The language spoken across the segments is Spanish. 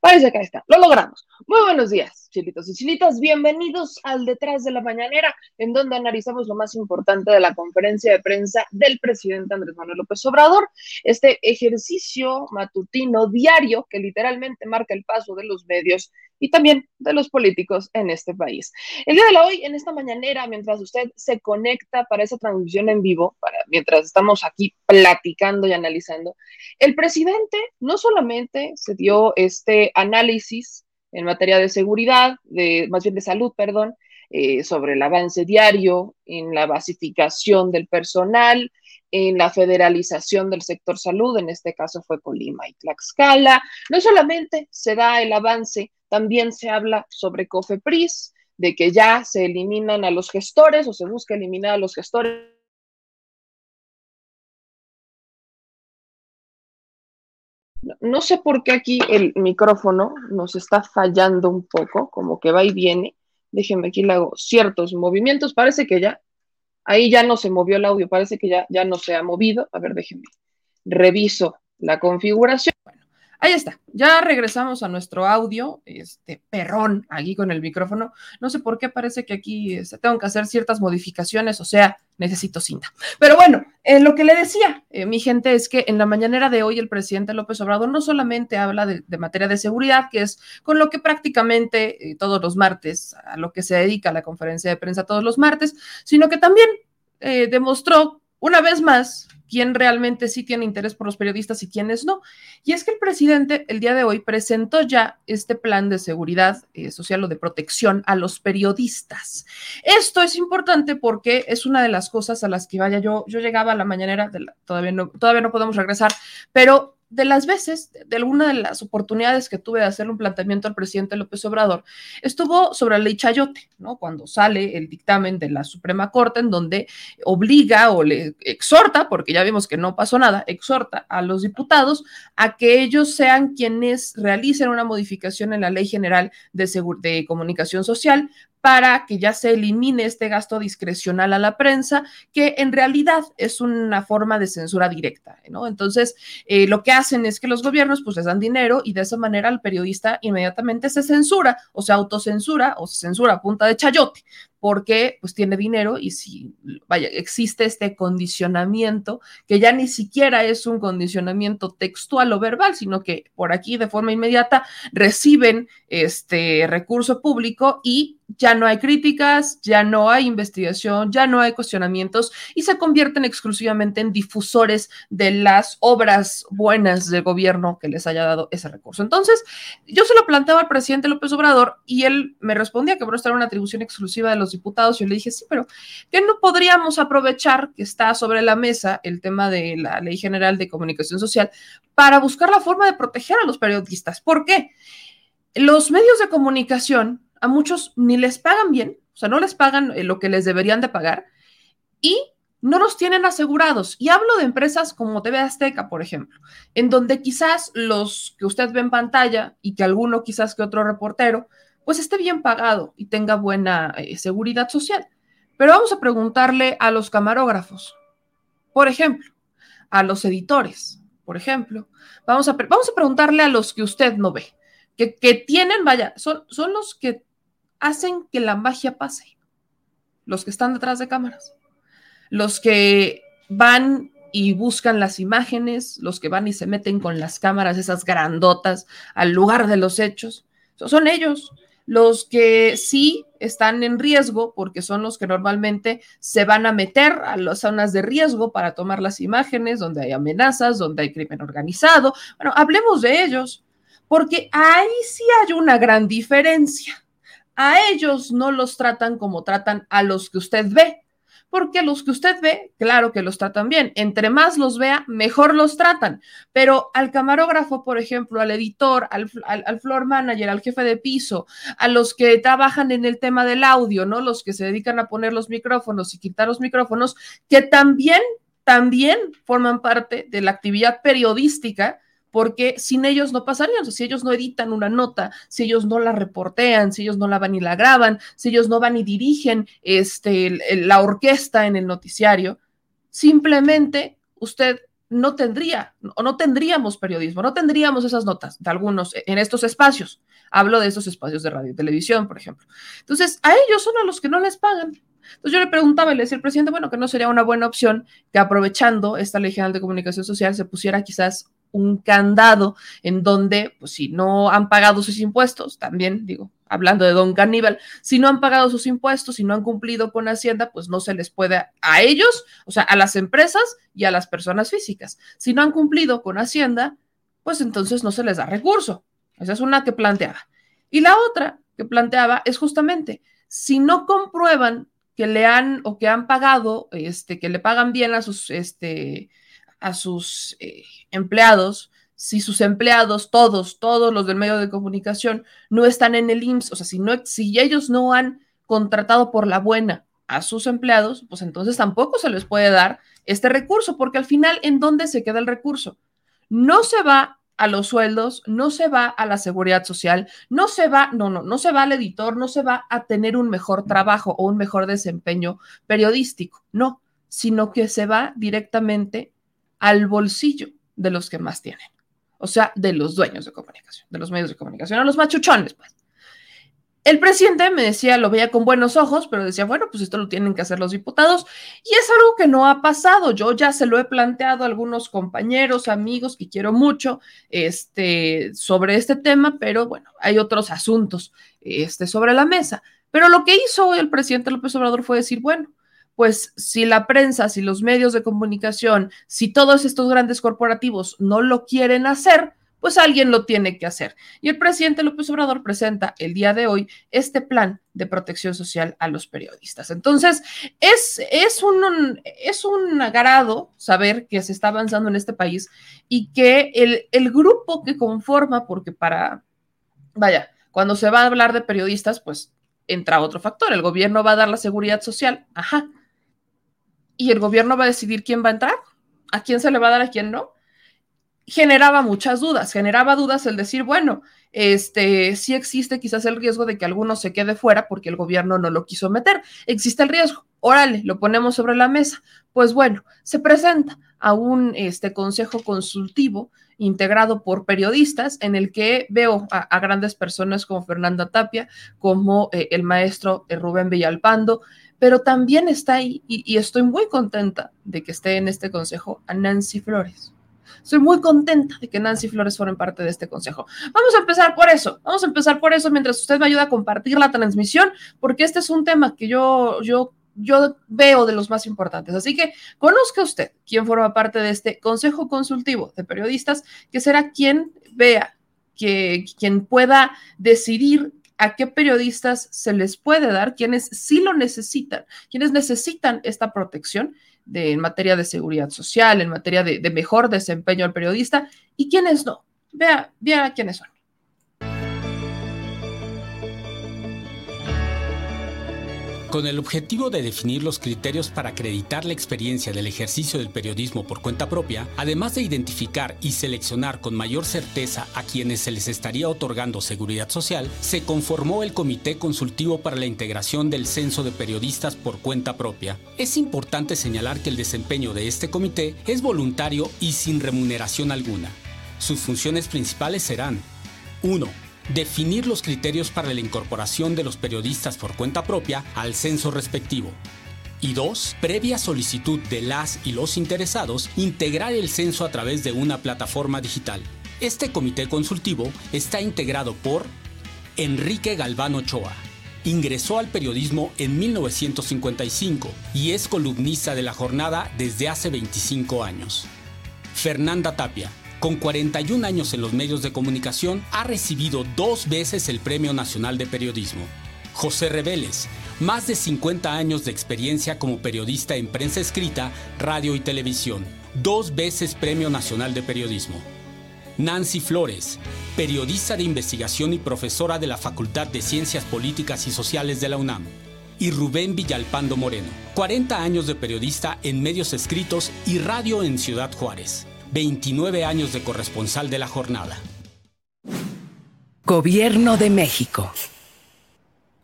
Parece que está, lo logramos. Muy buenos días, chilitos y chilitas. Bienvenidos al Detrás de la Mañanera, en donde analizamos lo más importante de la conferencia de prensa del presidente Andrés Manuel López Obrador. Este ejercicio matutino diario que literalmente marca el paso de los medios y también de los políticos en este país. El día de hoy, en esta mañanera, mientras usted se conecta para esa transmisión en vivo, mientras estamos aquí platicando y analizando, el presidente no solamente se dio este análisis en materia de seguridad, de, más bien de salud, perdón, eh, sobre el avance diario en la basificación del personal, en la federalización del sector salud, en este caso fue Colima y Tlaxcala. No solamente se da el avance, también se habla sobre COFEPRIS, de que ya se eliminan a los gestores o se busca eliminar a los gestores. No sé por qué aquí el micrófono nos está fallando un poco, como que va y viene. Déjenme aquí le hago ciertos movimientos. Parece que ya, ahí ya no se movió el audio, parece que ya, ya no se ha movido. A ver, déjenme. Reviso la configuración. Ahí está, ya regresamos a nuestro audio, este perrón aquí con el micrófono. No sé por qué parece que aquí este, tengo que hacer ciertas modificaciones, o sea, necesito cinta. Pero bueno, eh, lo que le decía, eh, mi gente, es que en la mañanera de hoy el presidente López Obrador no solamente habla de, materia de seguridad, que es con lo que prácticamente eh, todos los martes, a lo que se dedica la conferencia de prensa todos los martes, sino que también demostró una vez más quién realmente sí tiene interés por los periodistas y quiénes no. Y es que el presidente el día de hoy presentó ya este plan de seguridad eh, social o de protección a los periodistas. Esto es importante porque es una de las cosas a las que vaya yo, yo llegaba a la mañanera, todavía, todavía no podemos regresar, pero de las veces, de alguna de las oportunidades que tuve de hacerle un planteamiento al presidente López Obrador, estuvo sobre la ley Chayote, ¿no? Cuando sale el dictamen de la Suprema Corte en donde obliga o le exhorta, porque ya vimos que no pasó nada, exhorta a los diputados a que ellos sean quienes realicen una modificación en la Ley General de, de Comunicación Social para que ya se elimine este gasto discrecional a la prensa, que en realidad es una forma de censura directa, ¿no? Entonces, eh, lo que hacen es que los gobiernos pues les dan dinero y de esa manera el periodista inmediatamente se censura o se autocensura o se censura a punta de chayote, porque pues tiene dinero y si, vaya, existe este condicionamiento que ya ni siquiera es un condicionamiento textual o verbal, sino que por aquí de forma inmediata reciben este recurso público y ya no hay críticas, ya no hay investigación, ya no hay cuestionamientos y se convierten exclusivamente en difusores de las obras buenas del gobierno que les haya dado ese recurso. Entonces, yo se lo planteaba al presidente López Obrador y él me respondía que por estar una atribución exclusiva de los diputados. Yo le dije, sí, pero ¿qué no podríamos aprovechar que está sobre la mesa el tema de la Ley General de Comunicación Social para buscar la forma de proteger a los periodistas? ¿Por qué? Los medios de comunicación a muchos ni les pagan bien, o sea, no les pagan eh, lo que les deberían de pagar y no los tienen asegurados. Y hablo de empresas como TV Azteca, por ejemplo, en donde quizás los que usted ve en pantalla y que alguno quizás que otro reportero pues esté bien pagado y tenga buena eh, seguridad social. Pero vamos a preguntarle a los camarógrafos, por ejemplo, a los editores, por ejemplo. Vamos a, vamos a preguntarle a los que usted no ve, que, que tienen, vaya, son, son los que hacen que la magia pase, los que están detrás de cámaras, los que van y buscan las imágenes, los que van y se meten con las cámaras, esas grandotas, al lugar de los hechos. Son ellos los que sí están en riesgo, porque son los que normalmente se van a meter a las zonas de riesgo para tomar las imágenes, donde hay amenazas, donde hay crimen organizado. Bueno, hablemos de ellos, porque ahí sí hay una gran diferencia. A ellos no los tratan como tratan a los que usted ve, porque los que usted ve, claro que los tratan bien. Entre más los vea, mejor los tratan. Pero al camarógrafo, por ejemplo, al editor, al, al, floor manager, al jefe de piso, a los que trabajan en el tema del audio, ¿no? Los que se dedican a poner los micrófonos y quitar los micrófonos, que también, también forman parte de la actividad periodística porque sin ellos no pasarían, si ellos no editan una nota, si ellos no la reportean, si ellos no la van y la graban, si ellos no van y dirigen este, la orquesta en el noticiario, simplemente usted no tendría o no tendríamos periodismo, no tendríamos esas notas de algunos en estos espacios. Hablo de estos espacios de radio y televisión, por ejemplo. Entonces, a ellos son a los que no les pagan. Entonces yo le preguntaba y le decía al presidente, bueno, que no sería una buena opción que aprovechando esta ley general de comunicación social se pusiera quizás un candado en donde, pues si no han pagado sus impuestos, también digo, hablando de Don Caníbal, si no han pagado sus impuestos, si no han cumplido con Hacienda, pues no se les puede a ellos, o sea, a las empresas y a las personas físicas. Si no han cumplido con Hacienda, pues entonces no se les da recurso. Esa es una que planteaba. Y la otra que planteaba es justamente, si no comprueban que le han o que han pagado, este, que le pagan bien a sus, este, a sus eh, empleados, si sus empleados, todos, todos los del medio de comunicación, no están en el IMSS, o sea, si, si ellos no han contratado por la buena a sus empleados, pues entonces tampoco se les puede dar este recurso, porque al final, ¿en dónde se queda el recurso? No se va a los sueldos, no se va a la seguridad social, no se va, no, no, no se va al editor, no se va a tener un mejor trabajo o un mejor desempeño periodístico, no, sino que se va directamente al bolsillo de los que más tienen. O sea, de los dueños de comunicación, de los medios de comunicación, a los machuchones, pues. El presidente me decía, lo veía con buenos ojos, pero decía, bueno, pues esto lo tienen que hacer los diputados. Y es algo que no ha pasado. Yo ya se lo he planteado a algunos compañeros, amigos que quiero mucho este, sobre este tema, pero bueno, hay otros asuntos este, sobre la mesa. Pero lo que hizo el presidente López Obrador fue decir, bueno, pues si la prensa, si los medios de comunicación, si todos estos grandes corporativos no lo quieren hacer, pues alguien lo tiene que hacer. Y el presidente López Obrador presenta el día de hoy este plan de protección social a los periodistas. Entonces, es, es, un, es un agrado saber que se está avanzando en este país y que el, el grupo que conforma, porque para, vaya, cuando se va a hablar de periodistas, pues entra otro factor, el gobierno va a dar la seguridad social, ajá, y el gobierno va a decidir quién va a entrar, a quién se le va a dar, a quién no. Generaba muchas dudas, generaba dudas el decir, bueno, este, sí existe quizás el riesgo de que alguno se quede fuera porque el gobierno no lo quiso meter. Existe el riesgo. Órale, lo ponemos sobre la mesa. Pues bueno, se presenta a un este, consejo consultivo integrado por periodistas en el que veo a, grandes personas como Fernanda Tapia, como eh, el maestro eh, Rubén Villalpando, pero también está ahí, y, estoy muy contenta de que esté en este consejo, a Nancy Flores. Estoy muy contenta de que Nancy Flores fueran parte de este consejo. Vamos a empezar por eso, vamos a empezar por eso mientras usted me ayuda a compartir la transmisión, porque este es un tema que yo, yo, yo veo de los más importantes. Así que conozca usted quién forma parte de este consejo consultivo de periodistas, que será quien vea, que quien pueda decidir a qué periodistas se les puede dar, quienes sí lo necesitan, quienes necesitan esta protección de, en materia de seguridad social, en materia de, de mejor desempeño del periodista, y quienes no. Vea, vea quiénes son. Con el objetivo de definir los criterios para acreditar la experiencia del ejercicio del periodismo por cuenta propia, además de identificar y seleccionar con mayor certeza a quienes se les estaría otorgando seguridad social, se conformó el Comité Consultivo para la Integración del Censo de Periodistas por cuenta propia. Es importante señalar que el desempeño de este comité es voluntario y sin remuneración alguna. Sus funciones principales serán 1 definir los criterios para la incorporación de los periodistas por cuenta propia al censo respectivo. Y dos, previa solicitud de las y los interesados, integrar el censo a través de una plataforma digital. Este comité consultivo está integrado por Enrique Galván Ochoa. Ingresó al periodismo en 1955 y es columnista de la jornada desde hace 25 años. Fernanda Tapia, con 41 años en los medios de comunicación, ha recibido dos veces el Premio Nacional de Periodismo. José Reveles, más de 50 años de experiencia como periodista en prensa escrita, radio y televisión, dos veces Premio Nacional de Periodismo. Nancy Flores, periodista de investigación y profesora de la Facultad de Ciencias Políticas y Sociales de la UNAM. Y Rubén Villalpando Moreno, 40 años de periodista en medios escritos y radio en Ciudad Juárez, 29 años de corresponsal de la jornada. Gobierno de México.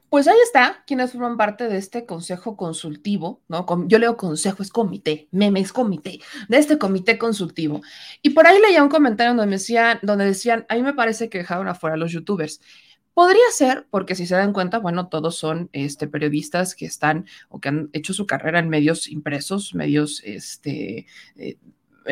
Pues ahí está, quienes forman parte de este consejo consultivo, ¿no? Yo leo consejo, es comité, meme, es comité, de este comité consultivo. Y por ahí leía un comentario donde, decían, donde decían, a mí me parece que dejaron afuera a los youtubers. Podría ser, porque si se dan cuenta, bueno, todos son este, periodistas que están o que han hecho su carrera en medios impresos, medios este, eh,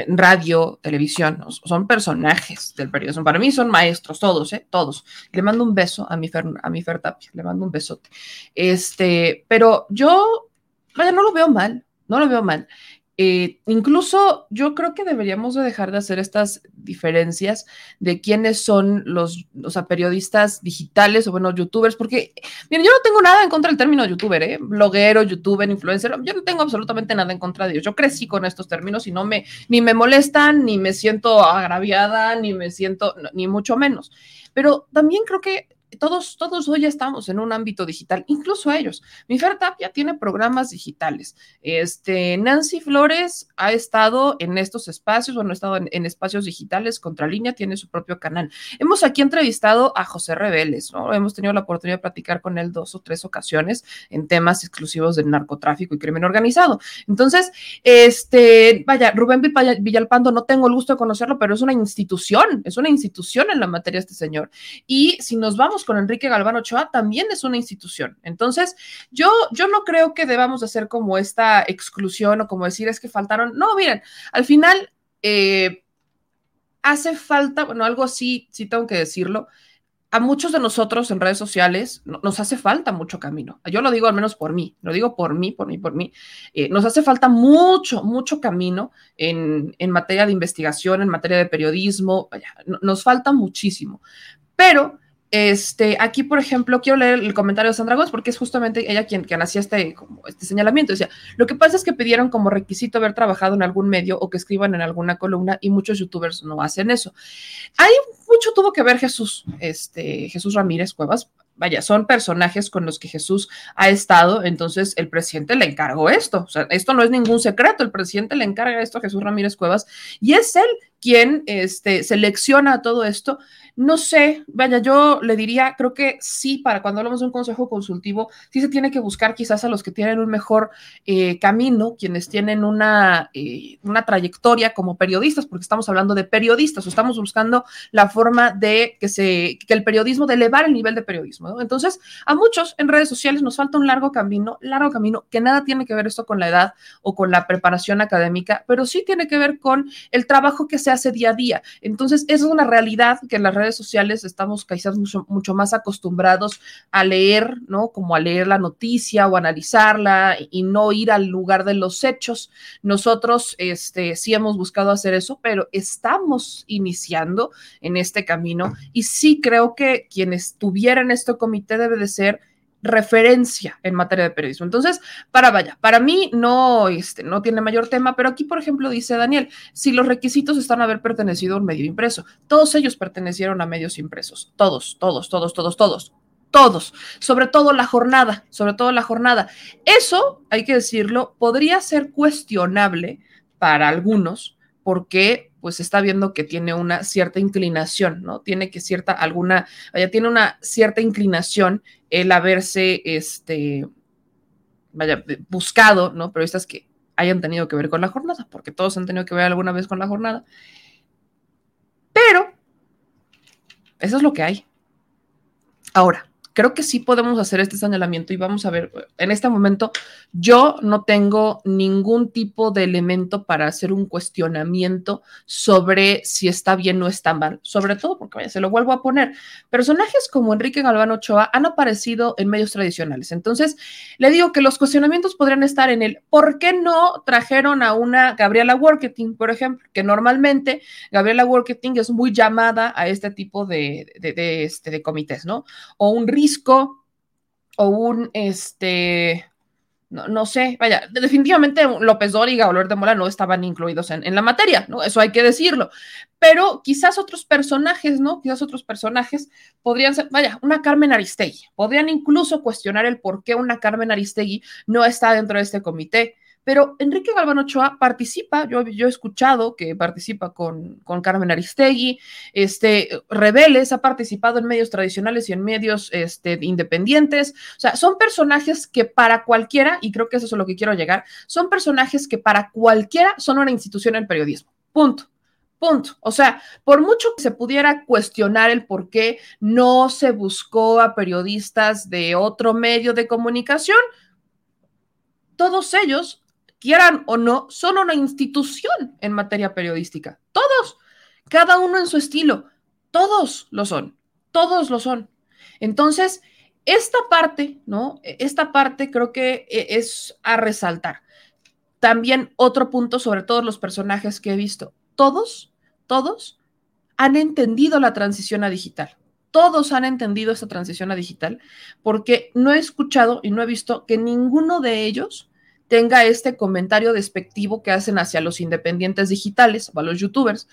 radio, televisión, son personajes del periodismo. Para mí son maestros, todos, ¿eh? Todos. Le mando un beso a mi Fer, a mi Fer Tapia, le mando un besote. Este, pero yo, vaya, no lo veo mal, no lo veo mal. Eh, incluso yo creo que deberíamos de dejar de hacer estas diferencias de quiénes son los, periodistas digitales o bueno, youtubers, porque, miren, yo no tengo nada en contra del término youtuber, ¿eh? bloguero, youtuber, influencer, yo no tengo absolutamente nada en contra de ellos. Yo crecí con estos términos y no me, ni me molestan, ni me siento agraviada, ni me siento, ni mucho menos. Pero también creo que todos, todos hoy estamos en un ámbito digital, incluso ellos. Mi Tapia tiene programas digitales. Este, Nancy Flores ha estado en estos espacios, bueno, ha estado en, espacios digitales, Contralínea tiene su propio canal. Hemos aquí entrevistado a José Reveles, ¿no? Hemos tenido la oportunidad de platicar con él dos o tres ocasiones en temas exclusivos del narcotráfico y crimen organizado. Entonces, este, vaya, Rubén Villalpando, no tengo el gusto de conocerlo, pero es una institución, es una institución en la materia este señor. Y si nos vamos con Enrique Galván Ochoa, también es una institución. Entonces, yo, yo no creo que debamos hacer como esta exclusión o como decir es que faltaron. No, miren, al final eh, hace falta, bueno, algo así, sí tengo que decirlo. A muchos de nosotros en redes sociales nos hace falta mucho camino. Yo lo digo al menos por mí, lo digo por mí, por mí, por mí. Eh, nos hace falta mucho, mucho camino en, en, materia de investigación, en materia de periodismo. nos falta muchísimo. Pero este, aquí, por ejemplo, quiero leer el comentario de Sandra Gómez porque es justamente ella quien, quien hacía este, como este señalamiento. Decía, lo que pasa es que pidieron como requisito haber trabajado en algún medio o que escriban en alguna columna y muchos youtubers no hacen eso. Ahí mucho tuvo que ver Jesús, este, Jesús Ramírez Cuevas. Vaya, son personajes con los que Jesús ha estado, entonces el presidente le encargó esto. O sea, esto no es ningún secreto, el presidente le encarga esto a Jesús Ramírez Cuevas y es él quien este, selecciona todo esto. No sé, vaya, yo le diría, creo que sí, para cuando hablamos de un consejo consultivo, sí se tiene que buscar quizás a los que tienen un mejor eh, camino, quienes tienen una, eh, una trayectoria como periodistas, porque estamos hablando de periodistas, o estamos buscando la forma de que, se, que el periodismo, de elevar el nivel de periodismo. Entonces, a muchos en redes sociales nos falta un largo camino, largo camino, que nada tiene que ver esto con la edad o con la preparación académica, pero sí tiene que ver con el trabajo que se hace día a día. Entonces, es una realidad que las sociales estamos quizás mucho, mucho más acostumbrados a leer, ¿no? Como a leer la noticia o analizarla y no ir al lugar de los hechos. Nosotros, este, sí hemos buscado hacer eso, pero estamos iniciando en este camino y sí creo que quienes tuvieran este comité debe de ser referencia en materia de periodismo. Entonces, para vaya, para mí no, este, no tiene mayor tema, pero aquí, por ejemplo, dice Daniel, si los requisitos están a haber pertenecido a un medio impreso, todos ellos pertenecieron a medios impresos, todos, todos, todos, todos, todos, todos, sobre todo la jornada, sobre todo la jornada. Eso, hay que decirlo, podría ser cuestionable para algunos, porque pues está viendo que tiene una cierta inclinación, ¿no? Tiene que cierta alguna, vaya, tiene una cierta inclinación el haberse, este, vaya, buscado, ¿no? Periodistas que hayan tenido que ver con la jornada, porque todos han tenido que ver alguna vez con la jornada. Pero, eso es lo que hay. Ahora, creo que sí podemos hacer este señalamiento y vamos a ver, en este momento yo no tengo ningún tipo de elemento para hacer un cuestionamiento sobre si está bien o está mal, sobre todo porque vaya, se lo vuelvo a poner. Personajes como Enrique Galván Ochoa han aparecido en medios tradicionales, entonces le digo que los cuestionamientos podrían estar en el por qué no trajeron a una Gabriela Worketing, por ejemplo, que normalmente Gabriela Worketing es muy llamada a este tipo de, de, este, de comités, ¿no? O un o un, este, no, sé, vaya, definitivamente López Dóriga o Lord de Mola no estaban incluidos en, en, la materia, ¿no? Eso hay que decirlo. Pero quizás otros personajes, ¿no? Quizás otros personajes podrían ser, vaya, una Carmen Aristegui. Podrían incluso cuestionar el por qué una Carmen Aristegui no está dentro de este comité. Pero Enrique Galván Ochoa participa, yo, he escuchado que participa con, con, Carmen Aristegui, este, Rebeles ha participado en medios tradicionales y en medios este, independientes. O sea, son personajes que para cualquiera, y creo que eso es a lo que quiero llegar, son personajes que para cualquiera son una institución en periodismo. Punto. Punto. O sea, por mucho que se pudiera cuestionar el por qué no se buscó a periodistas de otro medio de comunicación, todos ellos quieran o no, son una institución en materia periodística. Todos, cada uno en su estilo, todos lo son, todos lo son. Entonces, esta parte, ¿no? Esta parte creo que e, es a resaltar. También otro punto sobre todos los personajes que he visto. Todos, todos han entendido la transición a digital. Todos han entendido esta transición a digital porque no he escuchado y no he visto que ninguno de ellos tenga este comentario despectivo que hacen hacia los independientes digitales o a los youtubers,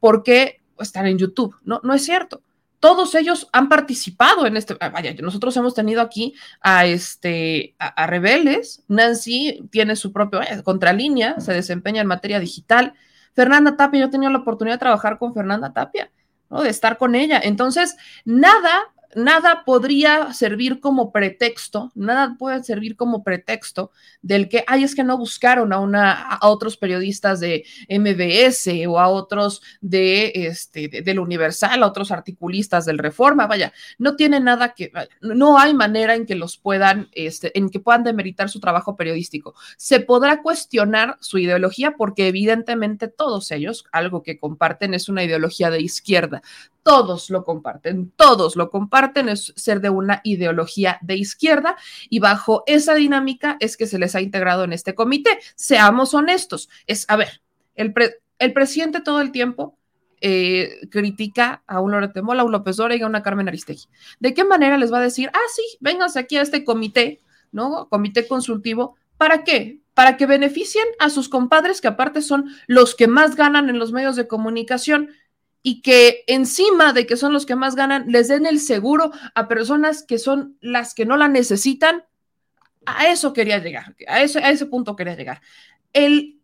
porque están en YouTube. No, no es cierto. Todos ellos han participado en este. Ah, vaya, nosotros hemos tenido aquí a este a, Rebeldes. Nancy tiene su propio contralínea, se desempeña en materia digital. Fernanda Tapia, yo he tenido la oportunidad de trabajar con Fernanda Tapia, ¿no? De estar con ella. Entonces, nada nada podría servir como pretexto, nada puede servir como pretexto del que, ay, es que no buscaron a, una, a otros periodistas de MBS o a otros de, este, del Universal, a otros articulistas del Reforma, vaya, no tiene nada que, no hay manera en que los puedan, este, en que puedan demeritar su trabajo periodístico. Se podrá cuestionar su ideología porque evidentemente todos ellos, algo que comparten es una ideología de izquierda, todos lo comparten, todos lo comparten, es ser de una ideología de izquierda y bajo esa dinámica es que se les ha integrado en este comité. Seamos honestos, es, a ver, el, el presidente todo el tiempo eh, critica a un Loreto Mola, a un López Dóriga, a una Carmen Aristegui. ¿De qué manera les va a decir, ah, sí, vénganse aquí a este comité, ¿no? Comité consultivo, ¿para qué? Para que beneficien a sus compadres, que aparte son los que más ganan en los medios de comunicación y que encima de que son los que más ganan, les den el seguro a personas que son las que no la necesitan. A eso quería llegar, a ese, a ese punto quería llegar. El,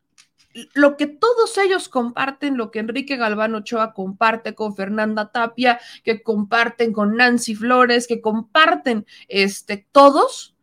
lo que todos ellos comparten, lo que Enrique Galván Ochoa comparte con Fernanda Tapia, que comparten con Nancy Flores, que comparten este, todos,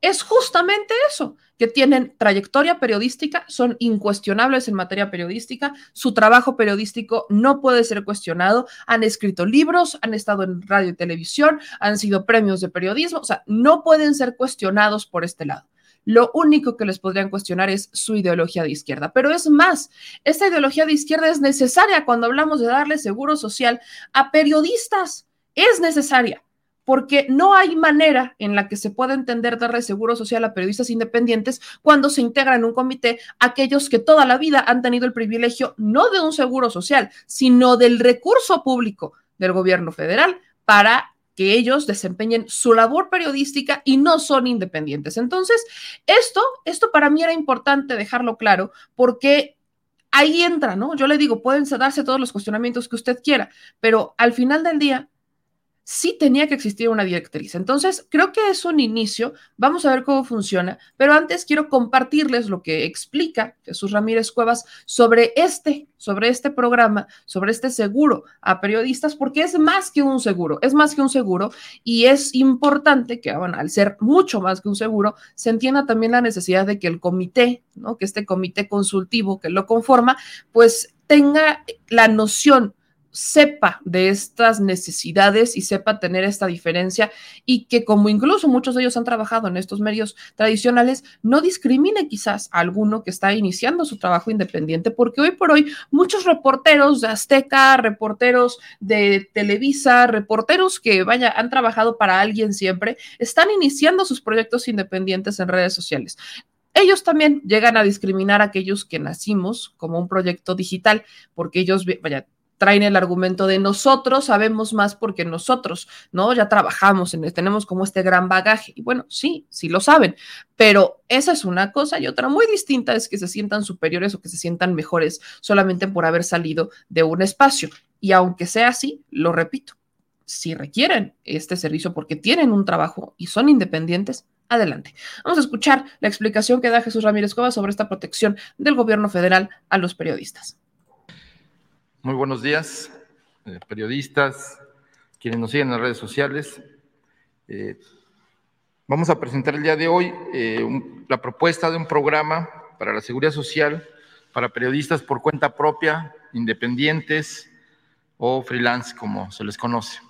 es justamente eso, que tienen trayectoria periodística, son incuestionables en materia periodística, su trabajo periodístico no puede ser cuestionado, han escrito libros, han estado en radio y televisión, han sido premios de periodismo, o sea, no pueden ser cuestionados por este lado. Lo único que les podrían cuestionar es su ideología de izquierda. Pero es más, esta ideología de izquierda es necesaria cuando hablamos de darle seguro social a periodistas. Es necesaria porque no hay manera en la que se pueda entender darle seguro social a periodistas independientes cuando se integra en un comité aquellos que toda la vida han tenido el privilegio no de un seguro social, sino del recurso público del gobierno federal para que ellos desempeñen su labor periodística y no son independientes. Entonces, esto, esto para mí era importante dejarlo claro porque ahí entra, ¿no? Yo le digo, pueden darse todos los cuestionamientos que usted quiera, pero al final del día, sí tenía que existir una directriz. Entonces, creo que es un inicio. Vamos a ver cómo funciona, pero antes quiero compartirles lo que explica Jesús Ramírez Cuevas sobre este, sobre este programa, sobre este seguro a periodistas, porque es más que un seguro, es más que un seguro y es importante que, al ser mucho más que un seguro, se entienda también la necesidad de que el comité, ¿no? Que este comité consultivo que lo conforma, pues tenga la noción sepa de estas necesidades y sepa tener esta diferencia y que como incluso muchos de ellos han trabajado en estos medios tradicionales, no discrimine quizás a alguno que está iniciando su trabajo independiente, porque hoy por hoy muchos reporteros de Azteca, reporteros de Televisa, reporteros que vaya, han trabajado para alguien siempre, están iniciando sus proyectos independientes en redes sociales. Ellos también llegan a discriminar a aquellos que nacimos como un proyecto digital, porque ellos, vaya, traen el argumento de nosotros sabemos más porque nosotros, ¿no? Ya trabajamos en tenemos como este gran bagaje. Y bueno, sí, sí lo saben, pero esa es una cosa y otra muy distinta es que se sientan superiores o que se sientan mejores solamente por haber salido de un espacio. Y aunque sea así, lo repito, si requieren este servicio porque tienen un trabajo y son independientes, adelante. Vamos a escuchar la explicación que da Jesús Ramírez Cova sobre esta protección del gobierno federal a los periodistas. Muy buenos días, eh, periodistas, quienes nos siguen en las redes sociales. Eh, vamos a presentar el día de hoy eh, la propuesta de un programa para la seguridad social para periodistas por cuenta propia, independientes o freelance, como se les conoce.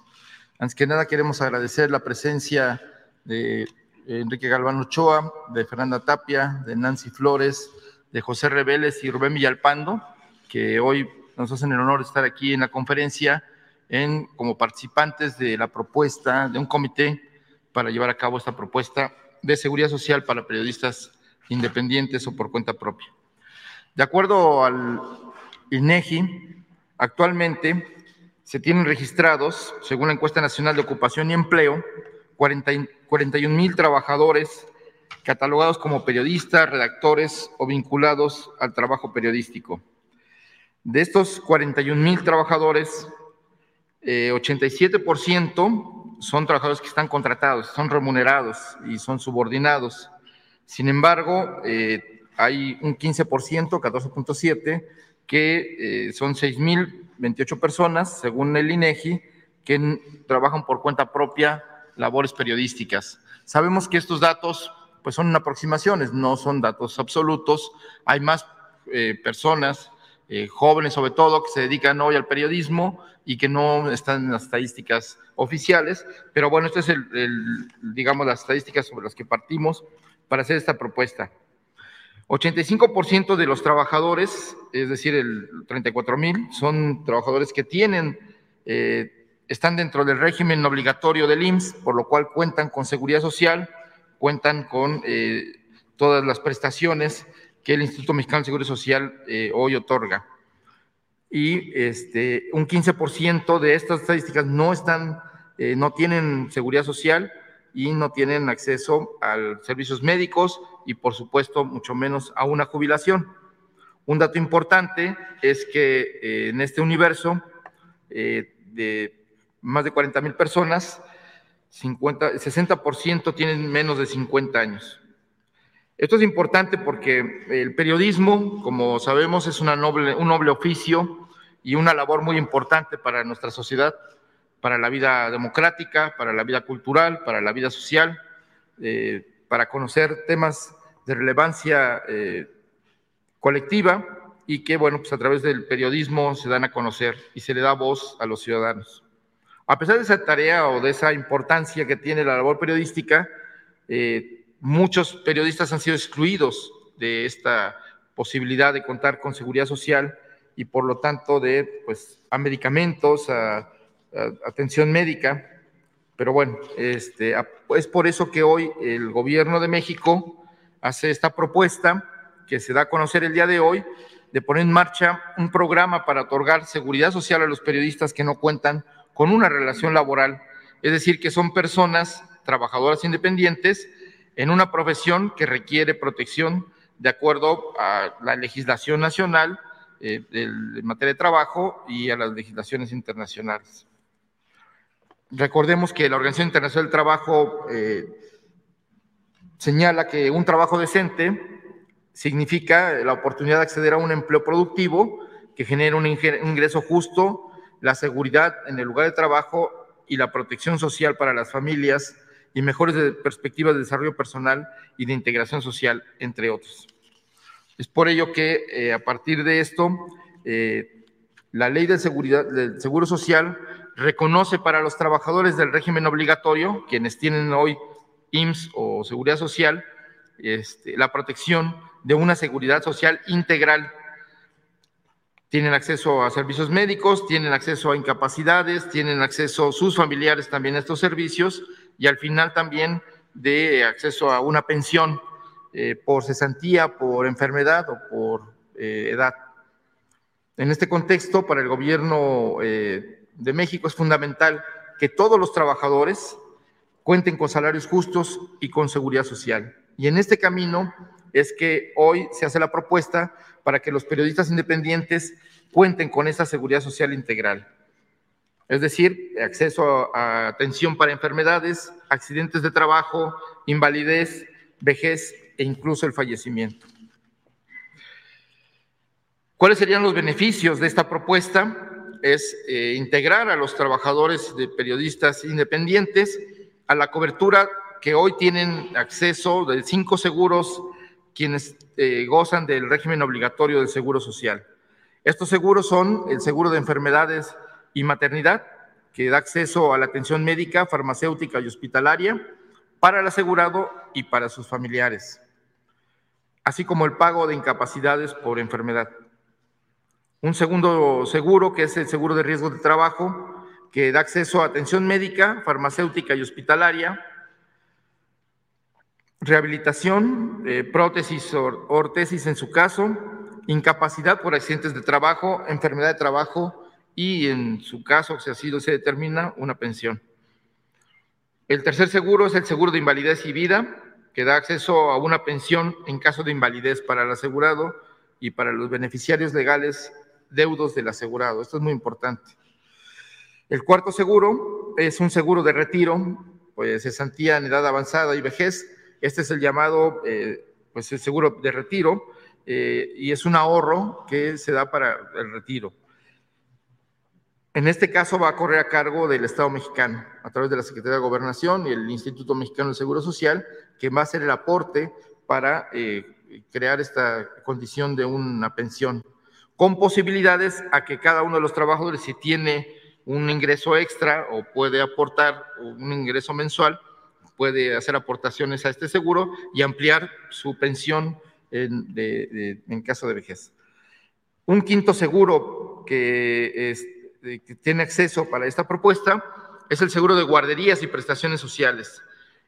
Antes que nada, queremos agradecer la presencia de Enrique Galván Ochoa, de Fernanda Tapia, de Nancy Flores, de José Reveles y Rubén Villalpando, que hoy nos hacen el honor de estar aquí en la conferencia en, como participantes de la propuesta de un comité para llevar a cabo esta propuesta de seguridad social para periodistas independientes o por cuenta propia. De acuerdo al INEGI, actualmente se tienen registrados, según la encuesta nacional de ocupación y empleo, 41 mil trabajadores catalogados como periodistas, redactores o vinculados al trabajo periodístico. De estos 41 mil trabajadores, 87% eh, son trabajadores que están contratados, son remunerados y son subordinados. Sin embargo, eh, hay un 15%, 14.7%, que eh, son 6.028 personas, según el INEGI, que trabajan por cuenta propia labores periodísticas. Sabemos que estos datos pues son aproximaciones, no son datos absolutos. Hay más personas eh, jóvenes sobre todo que se dedican hoy al periodismo y que no están en las estadísticas oficiales, pero bueno, esto es el, digamos, las estadísticas sobre las que partimos para hacer esta propuesta. 85% de los trabajadores, es decir, el 34 mil, son trabajadores que tienen, eh, están dentro del régimen obligatorio del IMSS, por lo cual cuentan con seguridad social, cuentan con eh, todas las prestaciones que el Instituto Mexicano de Seguridad Social eh, hoy otorga. Y este, un 15% de estas estadísticas no están, eh, no tienen seguridad social y no tienen acceso a servicios médicos y, por supuesto, mucho menos a una jubilación. Un dato importante es que eh, en este universo de más de 40 mil personas, 50, 60% tienen menos de 50 años. Esto es importante porque el periodismo, como sabemos, es una noble, un noble oficio y una labor muy importante para nuestra sociedad, para la vida democrática, para la vida cultural, para la vida social, eh, para conocer temas de relevancia eh, colectiva y que, bueno, pues a través del periodismo se dan a conocer y se le da voz a los ciudadanos. A pesar de esa tarea o de esa importancia que tiene la labor periodística, eh, muchos periodistas han sido excluidos de esta posibilidad de contar con seguridad social y por lo tanto de pues, a medicamentos, a, atención médica. Pero bueno, este, es por eso que hoy el gobierno de México hace esta propuesta que se da a conocer el día de hoy de poner en marcha un programa para otorgar seguridad social a los periodistas que no cuentan con una relación laboral, es decir, que son personas trabajadoras independientes en una profesión que requiere protección de acuerdo a la legislación nacional eh, en materia de trabajo y a las legislaciones internacionales. Recordemos que la Organización Internacional del Trabajo eh, señala que un trabajo decente significa la oportunidad de acceder a un empleo productivo que genere un ingreso justo, la seguridad en el lugar de trabajo y la protección social para las familias y mejores perspectivas de desarrollo personal y de integración social, entre otros. Es por ello que eh, a partir de esto, eh, la ley de seguridad, del Seguro Social reconoce para los trabajadores del régimen obligatorio, quienes tienen hoy IMSS o Seguridad Social, este, la protección de una seguridad social integral. Tienen acceso a servicios médicos, tienen acceso a incapacidades, tienen acceso sus familiares también a estos servicios y al final también de acceso a una pensión eh, por cesantía, por enfermedad o por eh, edad. En este contexto, para el gobierno eh, de México es fundamental que todos los trabajadores cuenten con salarios justos y con seguridad social. Y en este camino es que hoy se hace la propuesta para que los periodistas independientes cuenten con esa seguridad social integral. Es decir, acceso a, atención para enfermedades, accidentes de trabajo, invalidez, vejez e incluso el fallecimiento. ¿Cuáles serían los beneficios de esta propuesta? Es eh, integrar a los trabajadores de periodistas independientes a la cobertura que hoy tienen acceso de cinco seguros quienes eh, gozan del régimen obligatorio del seguro social. Estos seguros son el seguro de enfermedades y maternidad, que da acceso a la atención médica, farmacéutica y hospitalaria para el asegurado y para sus familiares, así como el pago de incapacidades por enfermedad. Un segundo seguro, que es el seguro de riesgo de trabajo, que da acceso a atención médica, farmacéutica y hospitalaria, rehabilitación, eh, prótesis o ortesis en su caso, incapacidad por accidentes de trabajo, enfermedad de trabajo y en su caso, si así se determina, una pensión. El tercer seguro es el seguro de invalidez y vida, que da acceso a una pensión en caso de invalidez para el asegurado y para los beneficiarios legales deudos del asegurado. Esto es muy importante. El cuarto seguro es un seguro de retiro, pues cesantía en edad avanzada y vejez. Este es el llamado, eh, pues el seguro de retiro eh, y es un ahorro que se da para el retiro. En este caso va a correr a cargo del Estado mexicano, a través de la Secretaría de Gobernación y el Instituto Mexicano del Seguro Social, que va a hacer el aporte para eh, crear esta condición de una pensión con posibilidades a que cada uno de los trabajadores, si tiene un ingreso extra o puede aportar un ingreso mensual, puede hacer aportaciones a este seguro y ampliar su pensión en, en caso de vejez. Un quinto seguro que, que, tiene acceso para esta propuesta es el seguro de guarderías y prestaciones sociales.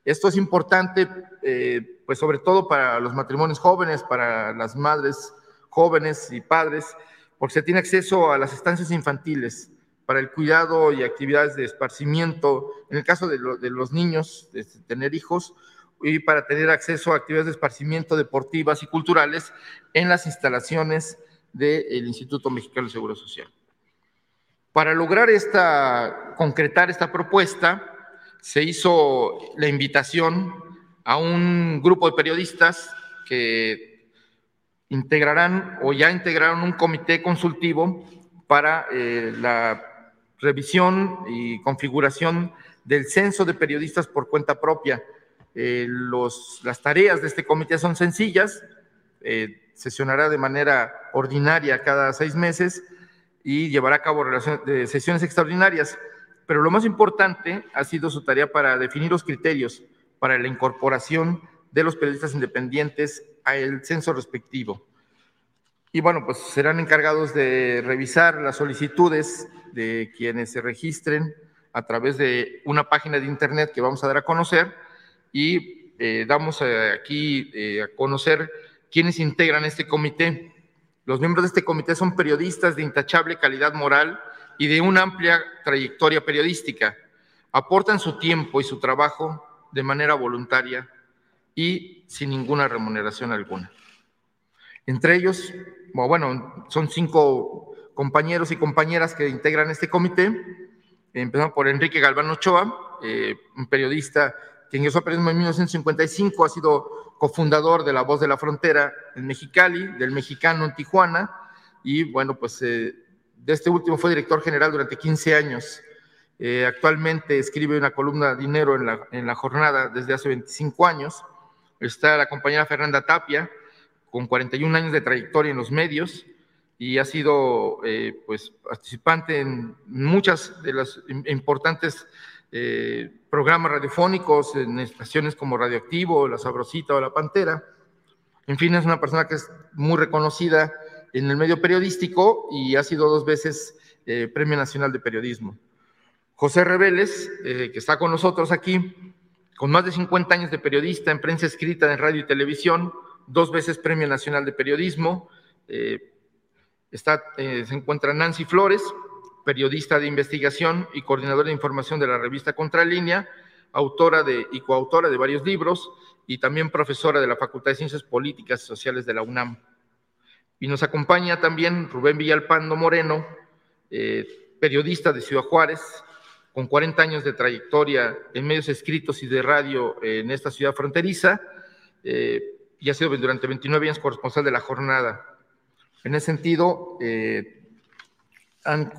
Esto es importante, eh, pues sobre todo para los matrimonios jóvenes, para las madres jóvenes y padres, porque se tiene acceso a las estancias infantiles para el cuidado y actividades de esparcimiento, en el caso de, los niños, de tener hijos, y para tener acceso a actividades de esparcimiento deportivas y culturales en las instalaciones del Instituto Mexicano de Seguro Social. Para lograr esta, concretar esta propuesta, se hizo la invitación a un grupo de periodistas que integrarán o ya integraron un comité consultivo para eh, la revisión y configuración del censo de periodistas por cuenta propia. Eh, las tareas de este comité son sencillas, eh, sesionará de manera ordinaria cada seis meses y llevará a cabo sesiones extraordinarias. Pero lo más importante ha sido su tarea para definir los criterios para la incorporación de los periodistas independientes al censo respectivo. Y bueno, pues serán encargados de revisar las solicitudes de quienes se registren a través de una página de internet que vamos a dar a conocer y eh, damos eh, aquí eh, a conocer quienes integran este comité. Los miembros de este comité son periodistas de intachable calidad moral y de una amplia trayectoria periodística. Aportan su tiempo y su trabajo de manera voluntaria y sin ninguna remuneración alguna. Entre ellos, bueno, son cinco compañeros y compañeras que integran este comité. Empezamos por Enrique Galván Ochoa, eh, un periodista que ingresó a periodismo en 1955, ha sido cofundador de La Voz de la Frontera en Mexicali, del Mexicano en Tijuana, y bueno, pues eh, de este último fue director general durante 15 años. Eh, actualmente escribe una columna Dinero en la, en la jornada desde hace 25 años. Está la compañera Fernanda Tapia, con 41 años de trayectoria en los medios y ha sido eh, pues, participante en muchas de las importantes programas radiofónicos en estaciones como Radioactivo, La Sabrosita o La Pantera. En fin, es una persona que es muy reconocida en el medio periodístico y ha sido dos veces eh, Premio Nacional de Periodismo. José Reveles, que está con nosotros aquí, con más de 50 años de periodista en prensa escrita, en radio y televisión, dos veces Premio Nacional de Periodismo, eh, Está, eh, se encuentra Nancy Flores, periodista de investigación y coordinadora de información de la revista Contralínea, autora de, y coautora de varios libros y también profesora de la Facultad de Ciencias Políticas y Sociales de la UNAM. Y nos acompaña también Rubén Villalpando Moreno, eh, periodista de Ciudad Juárez, con 40 años de trayectoria en medios escritos y de radio en esta ciudad fronteriza, eh, y ha sido durante 29 años corresponsal de la jornada. En ese sentido, eh, han,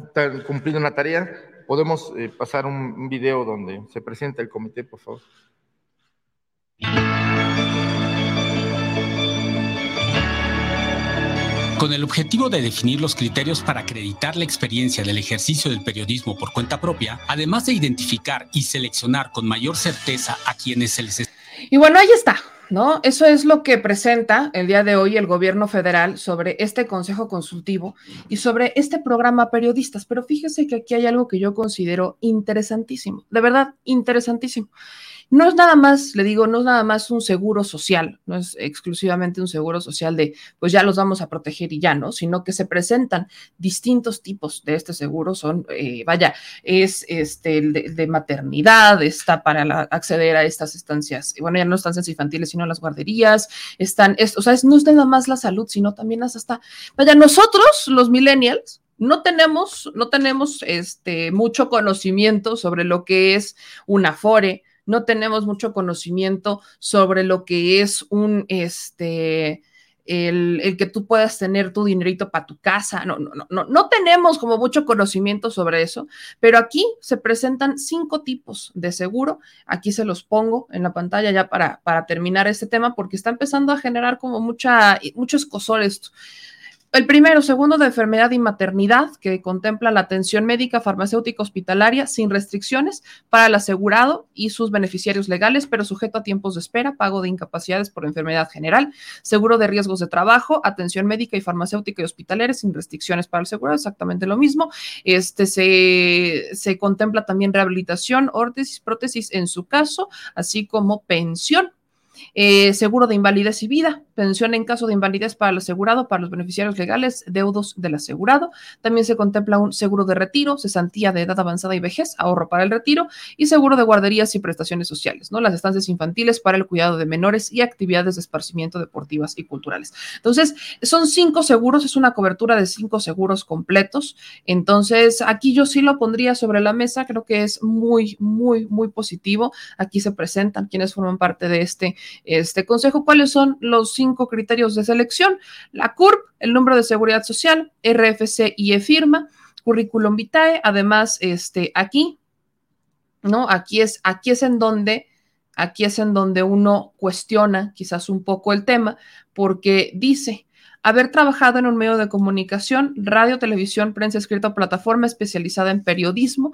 cumplido una tarea. Podemos eh, pasar un, un video donde se presenta el comité, por favor. Con el objetivo de definir los criterios para acreditar la experiencia del ejercicio del periodismo por cuenta propia, además de identificar y seleccionar con mayor certeza a quienes se les... Y bueno, ahí está. ¿No? Eso es lo que presenta el día de hoy el gobierno federal sobre este consejo consultivo y sobre este programa periodistas. Pero fíjese que aquí hay algo que yo considero interesantísimo, de verdad, interesantísimo. No es nada más, le digo, no es nada más un seguro social, no es exclusivamente un seguro social de, pues ya los vamos a proteger y ya, ¿no? Sino que se presentan distintos tipos de este seguro, son, eh, vaya, es este de, de, maternidad, está para acceder a estas estancias, bueno, ya no estancias infantiles, sino las guarderías, están, es, o sea, es, no es nada más la salud, sino también hasta, vaya, nosotros, los millennials, no tenemos, no tenemos este, mucho conocimiento sobre lo que es una afore, no tenemos mucho conocimiento sobre lo que es un, este, el, el, que tú puedas tener tu dinerito para tu casa. No, no, no, no tenemos como mucho conocimiento sobre eso, pero aquí se presentan cinco tipos de seguro. Aquí se los pongo en la pantalla ya para, para terminar este tema porque está empezando a generar como mucha, mucho escosor esto. El primero, segundo de enfermedad y maternidad, que contempla la atención médica, farmacéutica, hospitalaria sin restricciones para el asegurado y sus beneficiarios legales, pero sujeto a tiempos de espera, pago de incapacidades por enfermedad general, seguro de riesgos de trabajo, atención médica y farmacéutica y hospitalaria sin restricciones para el asegurado, exactamente lo mismo. Este se, se contempla también rehabilitación, órtesis, prótesis en su caso, así como pensión eh, seguro de invalidez y vida, pensión en caso de invalidez para el asegurado, para los beneficiarios legales, deudos del asegurado. También se contempla un seguro de retiro, cesantía de edad avanzada y vejez, ahorro para el retiro y seguro de guarderías y prestaciones sociales, ¿no? Las estancias infantiles para el cuidado de menores y actividades de esparcimiento deportivas y culturales. Entonces, son cinco seguros, es una cobertura de cinco seguros completos. Entonces, aquí yo sí lo pondría sobre la mesa, creo que es muy, muy, muy positivo. Aquí se presentan quienes forman parte de este este consejo. ¿Cuáles son los cinco criterios de selección? La CURP, el número de seguridad social, RFC y e-firma, currículum vitae, además, este, aquí, ¿no? Aquí es, aquí es en donde, aquí es en donde uno cuestiona quizás un poco el tema, porque dice, haber trabajado en un medio de comunicación, radio, televisión, prensa escrita plataforma especializada en periodismo,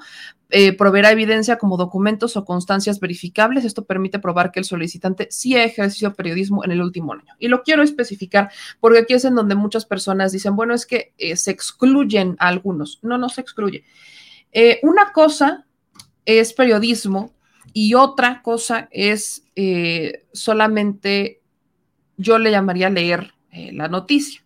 eh, proveerá evidencia como documentos o constancias verificables. Esto permite probar que el solicitante sí ha ejercido periodismo en el último año. Y lo quiero especificar porque aquí es en donde muchas personas dicen, bueno, es que eh, se excluyen a algunos. No, no se excluye. Eh, una cosa es periodismo y otra cosa es solamente, yo le llamaría leer eh, la noticia.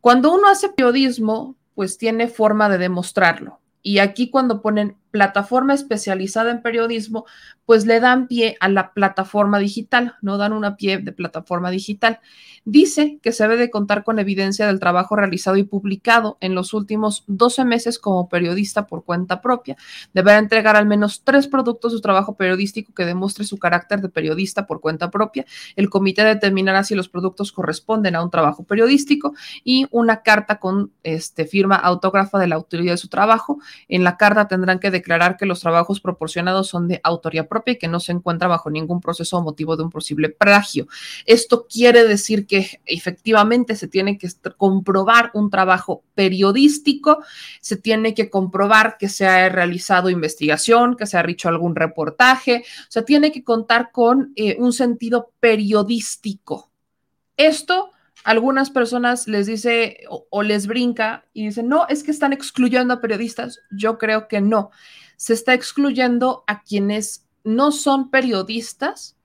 Cuando uno hace periodismo, pues tiene forma de demostrarlo. Y aquí cuando ponen plataforma especializada en periodismo, pues le dan pie a la plataforma digital, no dan una pie de plataforma digital. Dice que se debe de contar con evidencia del trabajo realizado y publicado en los últimos 12 meses como periodista por cuenta propia. Deberá entregar al menos tres productos de su trabajo periodístico que demuestre su carácter de periodista por cuenta propia. El comité determinará si los productos corresponden a un trabajo periodístico y una carta con este, firma autógrafa de la autoridad de su trabajo. En la carta tendrán que declarar que los trabajos proporcionados son de autoría propia y que no se encuentra bajo ningún proceso o motivo de un posible plagio. Esto quiere decir que efectivamente se tiene que comprobar un trabajo periodístico, se tiene que comprobar que se ha realizado investigación, que se ha hecho algún reportaje, o sea, tiene que contar con eh, un sentido periodístico. Esto algunas personas les dice o, les brinca y dicen, no, es que están excluyendo a periodistas. Yo creo que no. Se está excluyendo a quienes no son periodistas,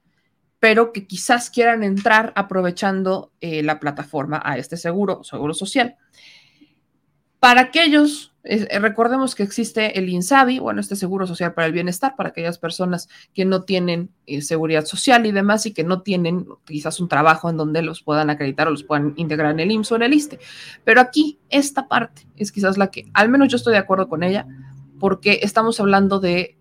pero que quizás quieran entrar aprovechando eh, la plataforma a este seguro, seguro social. Para aquellos, eh, recordemos que existe el INSABI, bueno, este Seguro Social para el Bienestar, para aquellas personas que no tienen eh, seguridad social y demás y que no tienen quizás un trabajo en donde los puedan acreditar o los puedan integrar en el IMSS o en el ISTE. Pero aquí, esta parte es quizás la que, al menos yo estoy de acuerdo con ella, porque estamos hablando de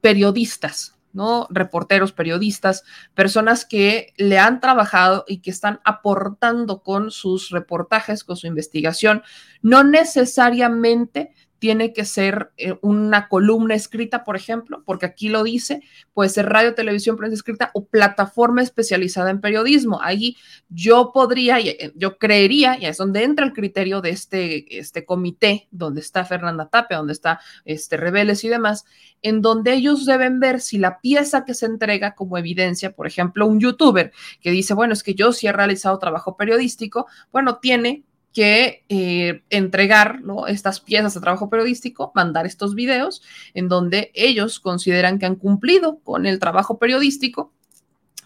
periodistas, ¿no? Reporteros, periodistas, personas que le han trabajado y que están aportando con sus reportajes, con su investigación, no necesariamente tiene que ser eh, una columna escrita, por ejemplo, porque aquí lo dice, puede ser radio, televisión, prensa escrita o plataforma especializada en periodismo. Ahí yo podría, eh, yo creería, y es donde entra el criterio de este, este comité, donde está Fernanda Tapia, donde está este Rebeles y demás, en donde ellos deben ver si la pieza que se entrega como evidencia, por ejemplo, un youtuber que dice, bueno, es que yo sí he realizado trabajo periodístico, bueno, tiene que eh, entregar estas piezas de trabajo periodístico, mandar estos videos en donde ellos consideran que han cumplido con el trabajo periodístico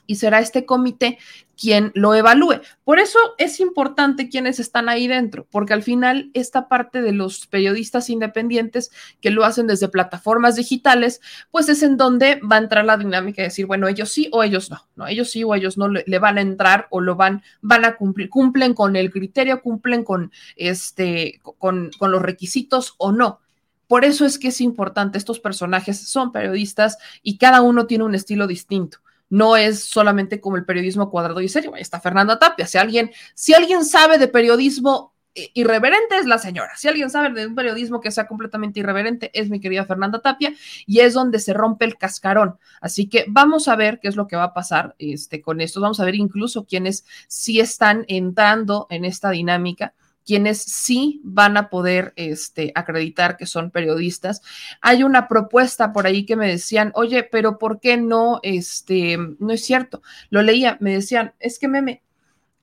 y será este comité quien lo evalúe. Por eso es importante quienes están ahí dentro, porque al final esta parte de los periodistas independientes que lo hacen desde plataformas digitales, pues es en donde va a entrar la dinámica de decir, bueno, ellos sí o ellos no, no, ellos sí o ellos no le, van a entrar o lo van, van a cumplir, cumplen con el criterio, cumplen con este, con, con los requisitos o no. Por eso es que es importante, estos personajes son periodistas y cada uno tiene un estilo distinto no es solamente como el periodismo cuadrado y serio. Ahí está Fernanda Tapia. Si alguien, si alguien sabe de periodismo irreverente es la señora. Si alguien sabe de un periodismo que sea completamente irreverente, es mi querida Fernanda Tapia, y es donde se rompe el cascarón. Así que vamos a ver qué es lo que va a pasar este, con esto. Vamos a ver incluso quienes sí están entrando en esta dinámica quienes sí van a poder este, acreditar que son periodistas. Hay una propuesta por ahí que me decían, oye, pero ¿por qué no? Este, no es cierto. Lo leía, me decían, es que meme,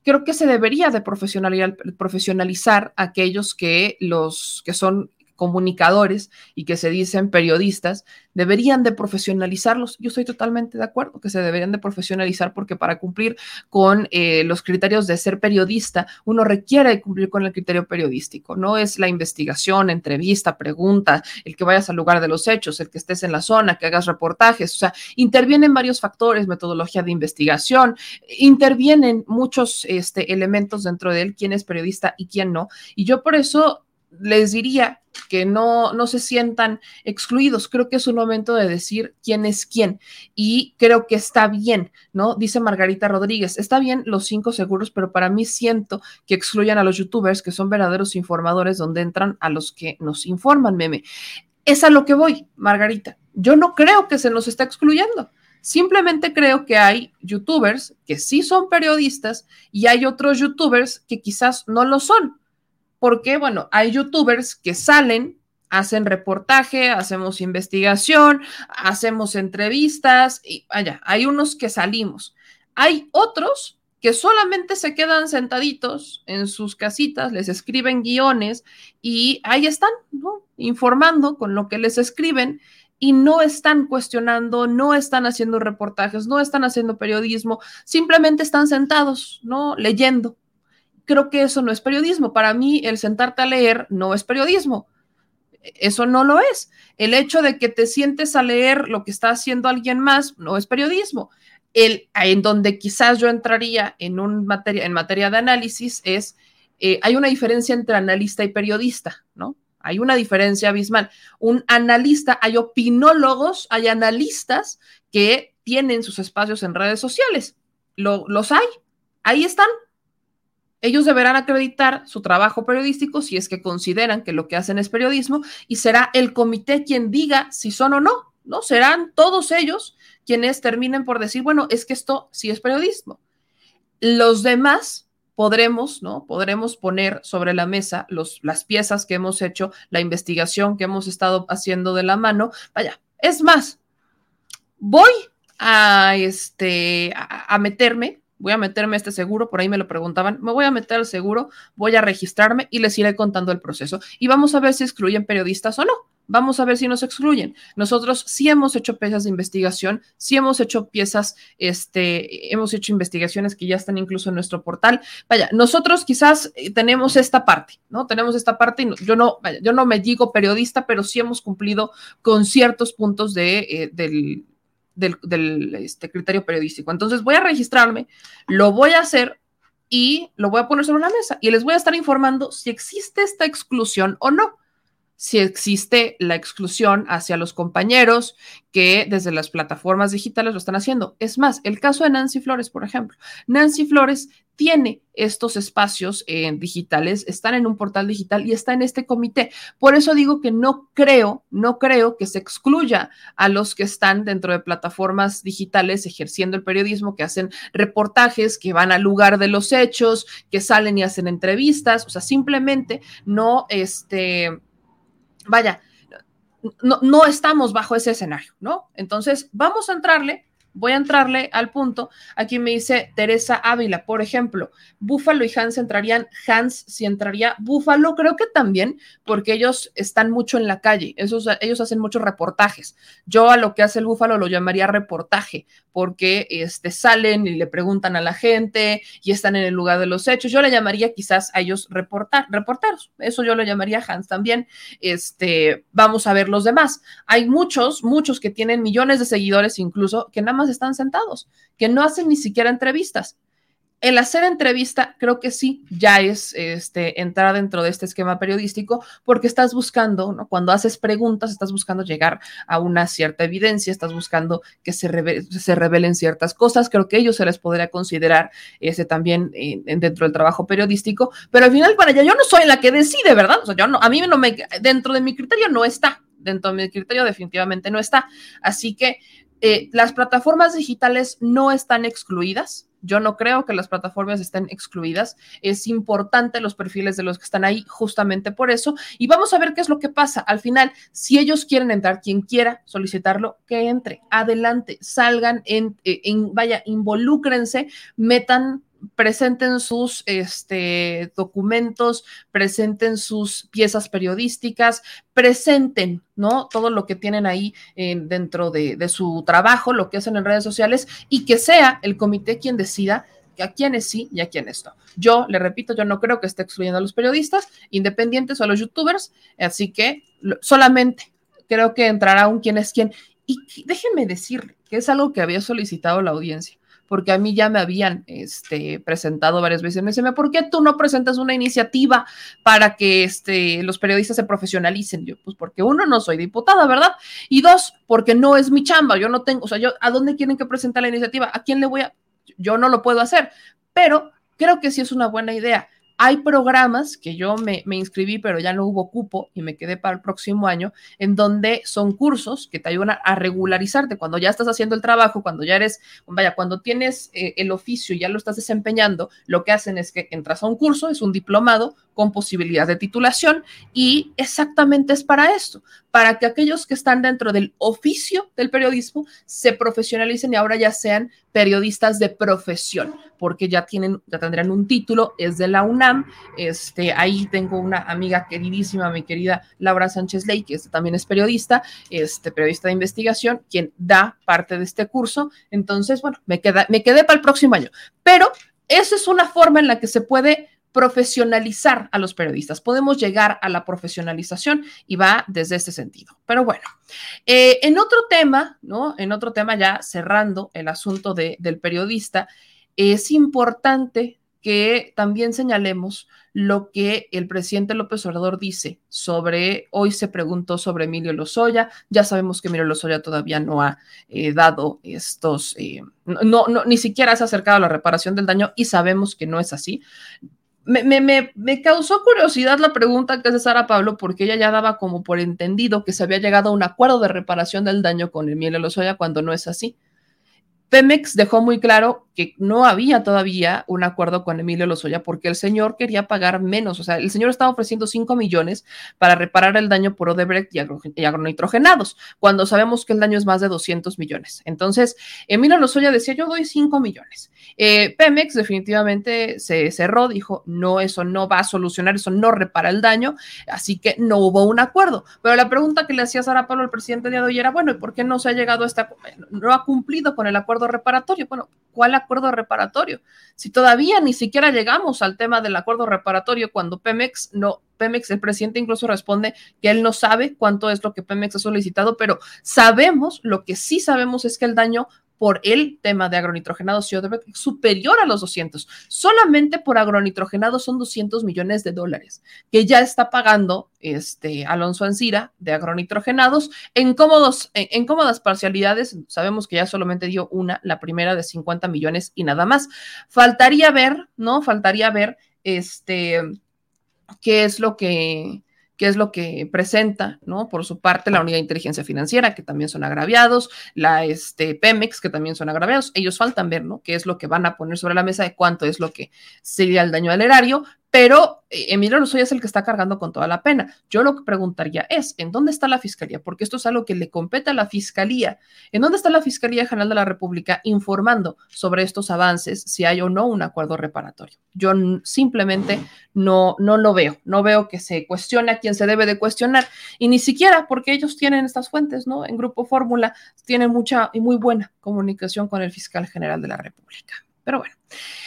creo que se debería de profesionalizar, profesionalizar aquellos que los que son comunicadores y que se dicen periodistas, deberían de profesionalizarlos. Yo estoy totalmente de acuerdo que se deberían de profesionalizar porque para cumplir con eh, los criterios de ser periodista, uno requiere cumplir con el criterio periodístico. No es la investigación, entrevista, pregunta, el que vayas al lugar de los hechos, el que estés en la zona, que hagas reportajes. O sea, intervienen varios factores, metodología de investigación, intervienen muchos este, elementos dentro de él, quién es periodista y quién no. Y yo por eso les diría que no, no se sientan excluidos. Creo que es un momento de decir quién es quién y creo que está bien, ¿no? Dice Margarita Rodríguez, está bien los cinco seguros, pero para mí siento que excluyan a los youtubers que son verdaderos informadores donde entran a los que nos informan, meme. Es a lo que voy, Margarita. Yo no creo que se nos está excluyendo. Simplemente creo que hay youtubers que sí son periodistas y hay otros youtubers que quizás no lo son porque, bueno, hay youtubers que salen, hacen reportaje, hacemos investigación, hacemos entrevistas, y vaya, hay unos que salimos. Hay otros que solamente se quedan sentaditos en sus casitas, les escriben guiones y ahí están, ¿no? Informando con lo que les escriben y no están cuestionando, no están haciendo reportajes, no están haciendo periodismo, simplemente están sentados, ¿no? Leyendo creo que eso no es periodismo. Para mí, el sentarte a leer no es periodismo. Eso no lo es. El hecho de que te sientes a leer lo que está haciendo alguien más no es periodismo. El, en donde quizás yo entraría en, un materia, en materia de análisis es, eh, hay una diferencia entre analista y periodista, ¿no? Hay una diferencia abismal. Un analista, hay opinólogos, hay analistas que tienen sus espacios en redes sociales. los hay, ahí están, ellos deberán acreditar su trabajo periodístico si es que consideran que lo que hacen es periodismo y será el comité quien diga si son o no, ¿no? Serán todos ellos quienes terminen por decir, bueno, es que esto sí es periodismo. Los demás podremos, ¿no? Podremos poner sobre la mesa los, las piezas que hemos hecho, la investigación que hemos estado haciendo de la mano. Vaya, es más, voy a, este, a meterme voy a meterme a este seguro, por ahí me lo preguntaban, me voy a meter al seguro, voy a registrarme y les iré contando el proceso. Y vamos a ver si excluyen periodistas o no. Vamos a ver si nos excluyen. Nosotros sí hemos hecho piezas de investigación, sí hemos hecho piezas, este, hemos hecho investigaciones que ya están incluso en nuestro portal. Vaya, nosotros quizás eh, tenemos esta parte, ¿no? Tenemos esta parte y yo no, vaya, yo no me digo periodista, pero sí hemos cumplido con ciertos puntos de, eh, del, del, este, criterio periodístico. Entonces voy a registrarme, lo voy a hacer y lo voy a poner sobre la mesa y les voy a estar informando si existe esta exclusión o no si existe la exclusión hacia los compañeros que desde las plataformas digitales lo están haciendo. Es más, el caso de Nancy Flores, por ejemplo. Nancy Flores tiene estos espacios eh, digitales, están en un portal digital y está en este comité. Por eso digo que no creo, no creo que se excluya a los que están dentro de plataformas digitales ejerciendo el periodismo, que hacen reportajes, que van al lugar de los hechos, que salen y hacen entrevistas, o sea, simplemente no, este, vaya, no, no estamos bajo ese escenario, ¿no? Entonces, vamos a entrarle voy a entrarle al punto. Aquí me dice Teresa Ávila, por ejemplo, Búfalo y Hans entrarían, Hans si entraría, Búfalo creo que también, porque ellos están mucho en la calle, esos, ellos hacen muchos reportajes. Yo a lo que hace el Búfalo lo llamaría reportaje, porque este, salen y le preguntan a la gente y están en el lugar de los hechos. Yo le llamaría quizás a ellos reportar, reporteros, eso yo lo llamaría Hans también. Este, vamos a ver los demás. Hay muchos, muchos que tienen millones de seguidores incluso, que nada más están sentados, que no hacen ni siquiera entrevistas. El hacer entrevista creo que sí, ya es este, entrar dentro de este esquema periodístico porque estás buscando, ¿no? cuando haces preguntas, estás buscando llegar a una cierta evidencia, estás buscando que se, se revelen ciertas cosas. Creo que ellos se les podría considerar ese también eh, dentro del trabajo periodístico, pero al final para allá yo no soy la que decide, ¿verdad? O sea, yo no, a mí no me, dentro de mi criterio no está, dentro de mi criterio definitivamente no está. Así que eh, las plataformas digitales no están excluidas. Yo no creo que las plataformas estén excluidas. Es importante los perfiles de los que están ahí justamente por eso. Y vamos a ver qué es lo que pasa. Al final, si ellos quieren entrar, quien quiera solicitarlo, que entre. Adelante, salgan, eh, vaya, involúcrense, metan presenten sus este, documentos, presenten sus piezas periodísticas, presenten, ¿no? Todo lo que tienen ahí dentro de, de, su trabajo, lo que hacen en redes sociales y que sea el comité quien decida a quiénes sí y a quiénes no. Yo, le repito, yo no creo que esté excluyendo a los periodistas independientes o a los youtubers, así que solamente creo que entrará un quién es quién. Y déjenme decir que es algo que había solicitado la audiencia porque a mí ya me habían este, presentado varias veces. Me dicen, ¿por qué tú no presentas una iniciativa para que este, los periodistas se profesionalicen? Yo, pues porque uno, no soy diputada, ¿verdad? Y dos, porque no es mi chamba, yo no tengo, o sea, yo, ¿a dónde quieren que presente la iniciativa? ¿A quién le voy a? Yo no lo puedo hacer, pero creo que sí es una buena idea. Hay programas que yo me, inscribí, pero ya no hubo cupo y me quedé para el próximo año, en donde son cursos que te ayudan a regularizarte. Cuando ya estás haciendo el trabajo, cuando ya eres, vaya, cuando tienes eh, el oficio y ya lo estás desempeñando, lo que hacen es que entras a un curso, es un diplomado con posibilidad de titulación y exactamente es para esto, para que aquellos que están dentro del oficio del periodismo se profesionalicen y ahora ya sean periodistas de profesión, porque ya tienen, ya tendrán un título, es de la UNAM. Este, ahí tengo una amiga queridísima, mi querida Laura Sánchez Ley, que también es periodista, este, periodista de investigación, quien da parte de este curso. Entonces, bueno, me, queda, me quedé para el próximo año. Pero esa es una forma en la que se puede profesionalizar a los periodistas. Podemos llegar a la profesionalización y va desde este sentido. Pero bueno, eh, en otro tema, ¿no? En otro tema ya cerrando el asunto de, del periodista, es importante que también señalemos lo que el presidente López Obrador dice sobre, hoy se preguntó sobre Emilio Lozoya, ya sabemos que Emilio Lozoya todavía no ha eh, dado estos, eh, no, no, ni siquiera se ha acercado a la reparación del daño y sabemos que no es así me, causó curiosidad la pregunta que hace Sara Pablo, porque ella ya daba como por entendido que se había llegado a un acuerdo de reparación del daño con Emilio Lozoya cuando no es así. Pemex dejó muy claro que no había todavía un acuerdo con Emilio Lozoya porque el señor quería pagar menos. O sea, el señor estaba ofreciendo 5 millones para reparar el daño por Odebrecht y, agro, y agronitrogenados, cuando sabemos que el daño es más de 200 millones. Entonces, Emilio Lozoya decía, yo doy 5 millones. Eh, Pemex definitivamente se cerró, dijo, no, eso no va a solucionar, eso no repara el daño, así que no hubo un acuerdo. Pero la pregunta que le hacía Sara Pablo al presidente de hoy era, bueno, ¿y por qué no se ha llegado a esta, no ha cumplido con el acuerdo reparatorio? Bueno, ¿cuál acuerdo reparatorio? Si todavía ni siquiera llegamos al tema del acuerdo reparatorio cuando Pemex no, Pemex, el presidente incluso responde que él no sabe cuánto es lo que Pemex ha solicitado, pero sabemos, lo que sí sabemos es que el daño por el tema de agronitrogenados superior a los 200. Solamente por agronitrogenados son 200 millones de dólares que ya está pagando este Alonso Ancira de agronitrogenados en, cómodos, en, en cómodas parcialidades. Sabemos que ya solamente dio una, la primera de 50 millones y nada más. Faltaría ver, ¿no? Faltaría ver este qué es lo que qué es lo que presenta, ¿no? Por su parte, la unidad de inteligencia financiera, que también son agraviados, la este, Pemex, que también son agraviados. Ellos faltan ver, ¿no? Qué es lo que van a poner sobre la mesa de cuánto es lo que sería el daño al erario, pero eh, Emilio Lozoya es el que está cargando con toda la pena. Yo lo que preguntaría es, ¿en dónde está la fiscalía? Porque esto es algo que le compete a la fiscalía. ¿En dónde está la Fiscalía General de la República informando sobre estos avances, si hay o no un acuerdo reparatorio? Yo simplemente no, no lo veo. No veo que se cuestione a quien se debe de cuestionar. Y ni siquiera porque ellos tienen estas fuentes, ¿no? En Grupo Fórmula tienen mucha y muy buena comunicación con el fiscal general de la República. Pero bueno,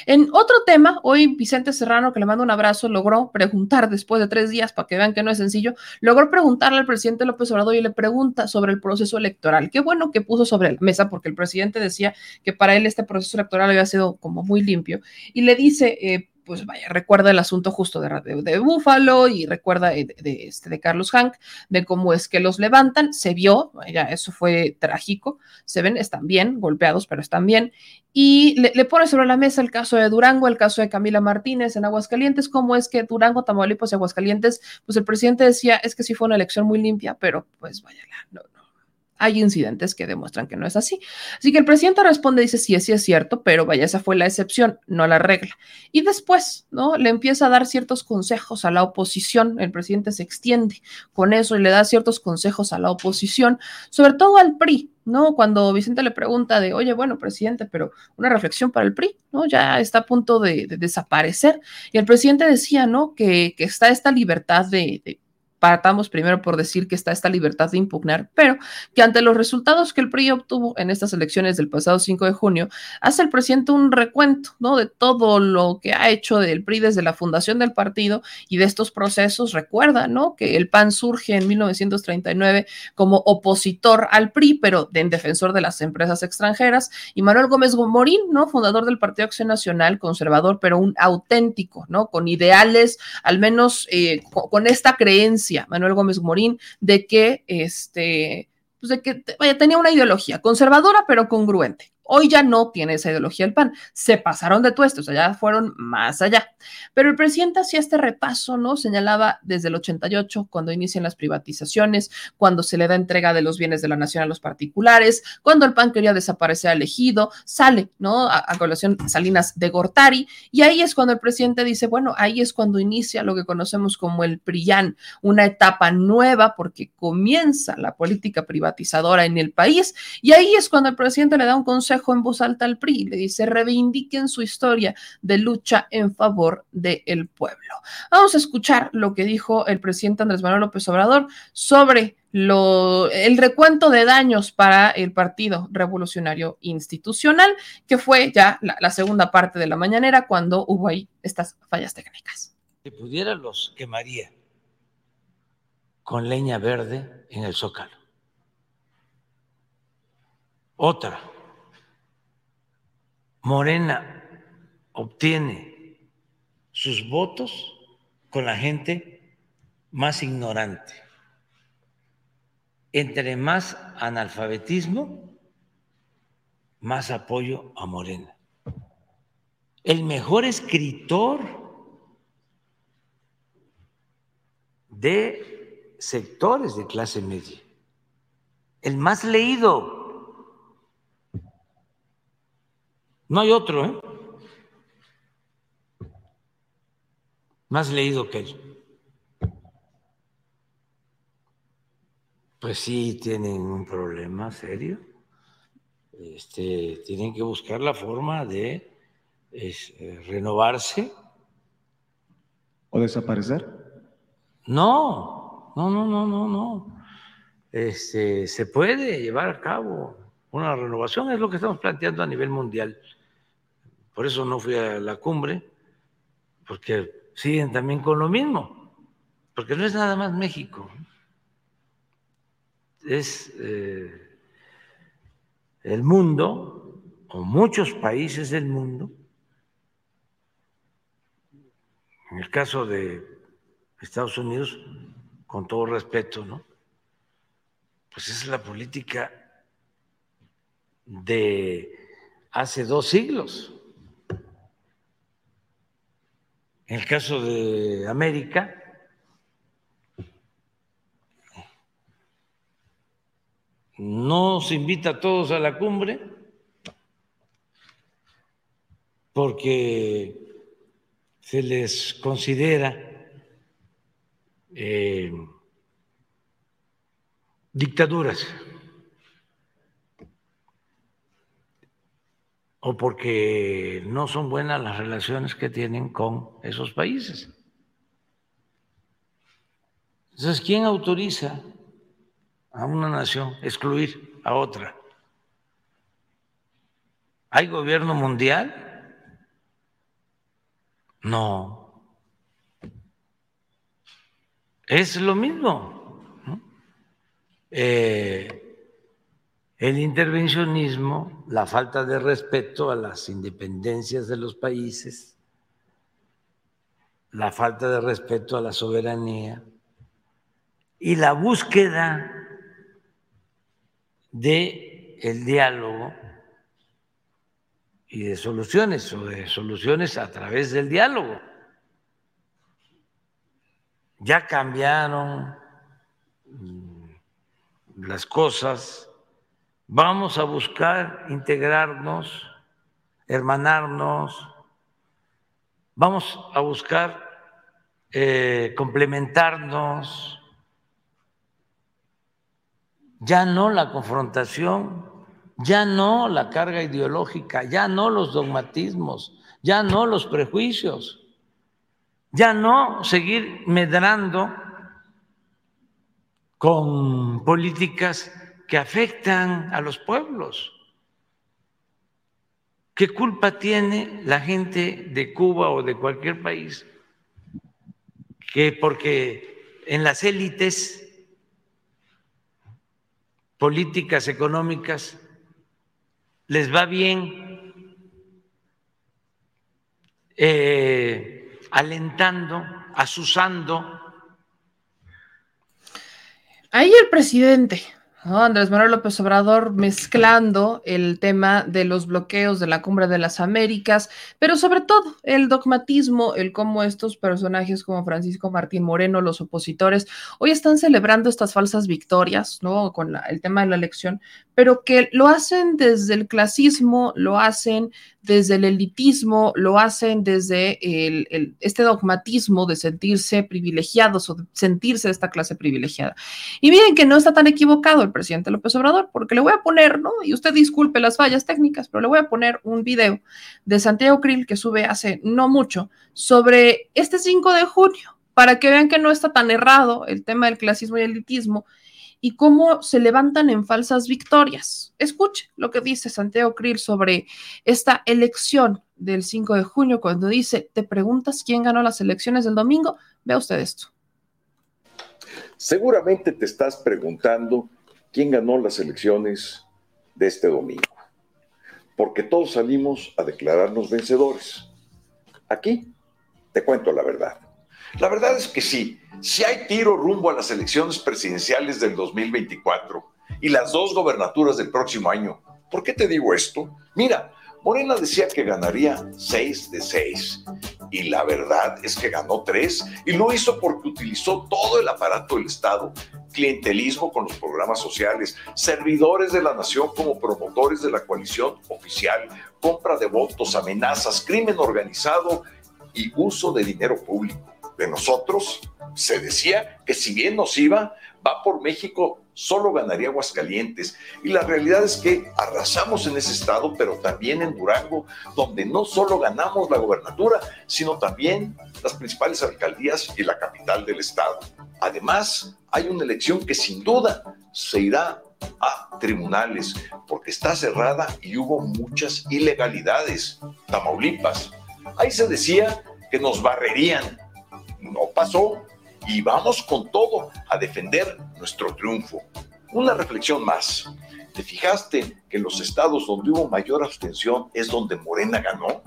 en otro tema, hoy Vicente Serrano, que le mando un abrazo, logró preguntar después de tres días, para que vean que no es sencillo, logró preguntarle al presidente López Obrador y le pregunta sobre el proceso electoral. Qué bueno que puso sobre la mesa, porque el presidente decía que para él este proceso electoral había sido como muy limpio. Y le dice, eh, pues vaya, recuerda el asunto justo de, de, Búfalo y recuerda de, de, este, de Carlos Hank, de cómo es que los levantan, se vio, ya eso fue trágico, se ven, están bien, golpeados, pero están bien, y le, le, pone sobre la mesa el caso de Durango, el caso de Camila Martínez en Aguascalientes, cómo es que Durango, Tamaulipas y Aguascalientes, pues el presidente decía, es que sí fue una elección muy limpia, pero pues vaya, no, hay incidentes que demuestran que no es así. Así que el presidente responde, dice, sí, sí es cierto, pero vaya, esa fue la excepción, no la regla. Y después, ¿no? Le empieza a dar ciertos consejos a la oposición, el presidente se extiende con eso y le da ciertos consejos a la oposición, sobre todo al PRI, ¿no? Cuando Vicente le pregunta de, oye, bueno, presidente, pero una reflexión para el PRI, ¿no? Ya está a punto de, de desaparecer. Y el presidente decía, ¿no? Que, que está esta libertad de partamos primero por decir que está esta libertad de impugnar, pero que ante los resultados que el PRI obtuvo en estas elecciones del pasado 5 de junio, hace el presidente un recuento, ¿no? De todo lo que ha hecho del PRI desde la fundación del partido y de estos procesos. Recuerda, ¿no? Que el PAN surge en 1939 como opositor al PRI, pero en defensor de las empresas extranjeras, y Manuel Gómez Morín, ¿no? Fundador del Partido Acción Nacional, conservador, pero un auténtico, ¿no? Con ideales, al menos eh, con esta creencia Manuel Gómez Morín, de que este, pues de que vaya, tenía una ideología conservadora pero congruente. Hoy ya no tiene esa ideología el PAN. Se pasaron de tuestos, o sea, ya fueron más allá. Pero el presidente hacía este repaso, ¿no? Señalaba desde el 88, cuando inician las privatizaciones, cuando se le da entrega de los bienes de la nación a los particulares, cuando el PAN quería desaparecer al ejido, sale, ¿no? A, a colación Salinas de Gortari, y ahí es cuando el presidente dice, bueno, ahí es cuando inicia lo que conocemos como el PRIAN, una etapa nueva porque comienza la política privatizadora en el país, y ahí es cuando el presidente le da un consejo en voz alta al PRI, le dice, reivindiquen su historia de lucha en favor del pueblo. Vamos a escuchar lo que dijo el presidente Andrés Manuel López Obrador sobre lo, el recuento de daños para el Partido Revolucionario Institucional, que fue ya la segunda parte de la mañanera cuando hubo ahí estas fallas técnicas. Si pudiera los quemaría con leña verde en el zócalo. Otra, Morena obtiene sus votos con la gente más ignorante. Entre más analfabetismo, más apoyo a Morena. El mejor escritor de sectores de clase media, el más leído No hay otro, ¿eh? Más leído que él. Pues sí, tienen un problema serio. Este, tienen que buscar la forma de eh, renovarse. ¿O desaparecer? No, no, no, no, no, no. Este, se puede llevar a cabo una renovación, es lo que estamos planteando a nivel mundial. Por eso no fui a la cumbre, porque siguen también con lo mismo, porque no es nada más México, es eh, el mundo, o muchos países del mundo, en el caso de Estados Unidos, con todo respeto, ¿no? Pues es la política de hace dos siglos. En el caso de América, no se invita a todos a la cumbre porque se les considera eh, dictaduras. O porque no son buenas las relaciones que tienen con esos países. Entonces, ¿quién autoriza a una nación excluir a otra? ¿Hay gobierno mundial? No. Es lo mismo. Eh, el intervencionismo, la falta de respeto a las independencias de los países, la falta de respeto a la soberanía y la búsqueda de el diálogo y de soluciones o de soluciones a través del diálogo. Ya cambiaron las cosas Vamos a buscar integrarnos, hermanarnos, vamos a buscar eh, complementarnos, ya no la confrontación, ya no la carga ideológica, ya no los dogmatismos, ya no los prejuicios, ya no seguir medrando con políticas que afectan a los pueblos. ¿Qué culpa tiene la gente de Cuba o de cualquier país? Que porque en las élites políticas, económicas, les va bien eh, alentando, asusando. Ahí el presidente Andrés Manuel López Obrador mezclando el tema de los bloqueos de la Cumbre de las Américas, pero sobre todo el dogmatismo, el cómo estos personajes como Francisco Martín Moreno, los opositores, hoy están celebrando estas falsas victorias, ¿no? Con el tema de la elección, pero que lo hacen desde el clasismo, lo hacen desde el elitismo, lo hacen desde este dogmatismo de sentirse privilegiados o sentirse de esta clase privilegiada. Y miren que no está tan equivocado el presidente López Obrador, porque le voy a poner, ¿no? Y usted disculpe las fallas técnicas, pero le voy a poner un video de Santiago Krill que sube hace no mucho sobre este 5 de junio, para que vean que no está tan errado el tema del clasismo y elitismo y cómo se levantan en falsas victorias. Escuche lo que dice Santiago Krill sobre esta elección del 5 de junio, cuando dice, te preguntas quién ganó las elecciones del domingo, vea usted esto. Seguramente te estás preguntando quién ganó las elecciones de este domingo, porque todos salimos a declararnos vencedores. Aquí te cuento la verdad. La verdad es que sí, si hay tiro rumbo a las elecciones presidenciales del 2024 y las dos gobernaturas del próximo año. ¿Por qué te digo esto? Mira, Morena decía que ganaría 6 de 6 y la verdad es que ganó 3 y lo hizo porque utilizó todo el aparato del Estado, clientelismo con los programas sociales, servidores de la nación como promotores de la coalición oficial, compra de votos, amenazas, crimen organizado y uso de dinero público. De nosotros se decía que si bien nos iba, va por México, solo ganaría Aguascalientes. Y la realidad es que arrasamos en ese estado, pero también en Durango, donde no solo ganamos la gobernatura, sino también las principales alcaldías y la capital del estado. Además, hay una elección que sin duda se irá a tribunales porque está cerrada y hubo muchas ilegalidades. Tamaulipas. Ahí se decía que nos barrerían. No pasó y vamos con todo a defender nuestro triunfo. Una reflexión más. ¿Te fijaste que los estados donde hubo mayor abstención es donde Morena ganó?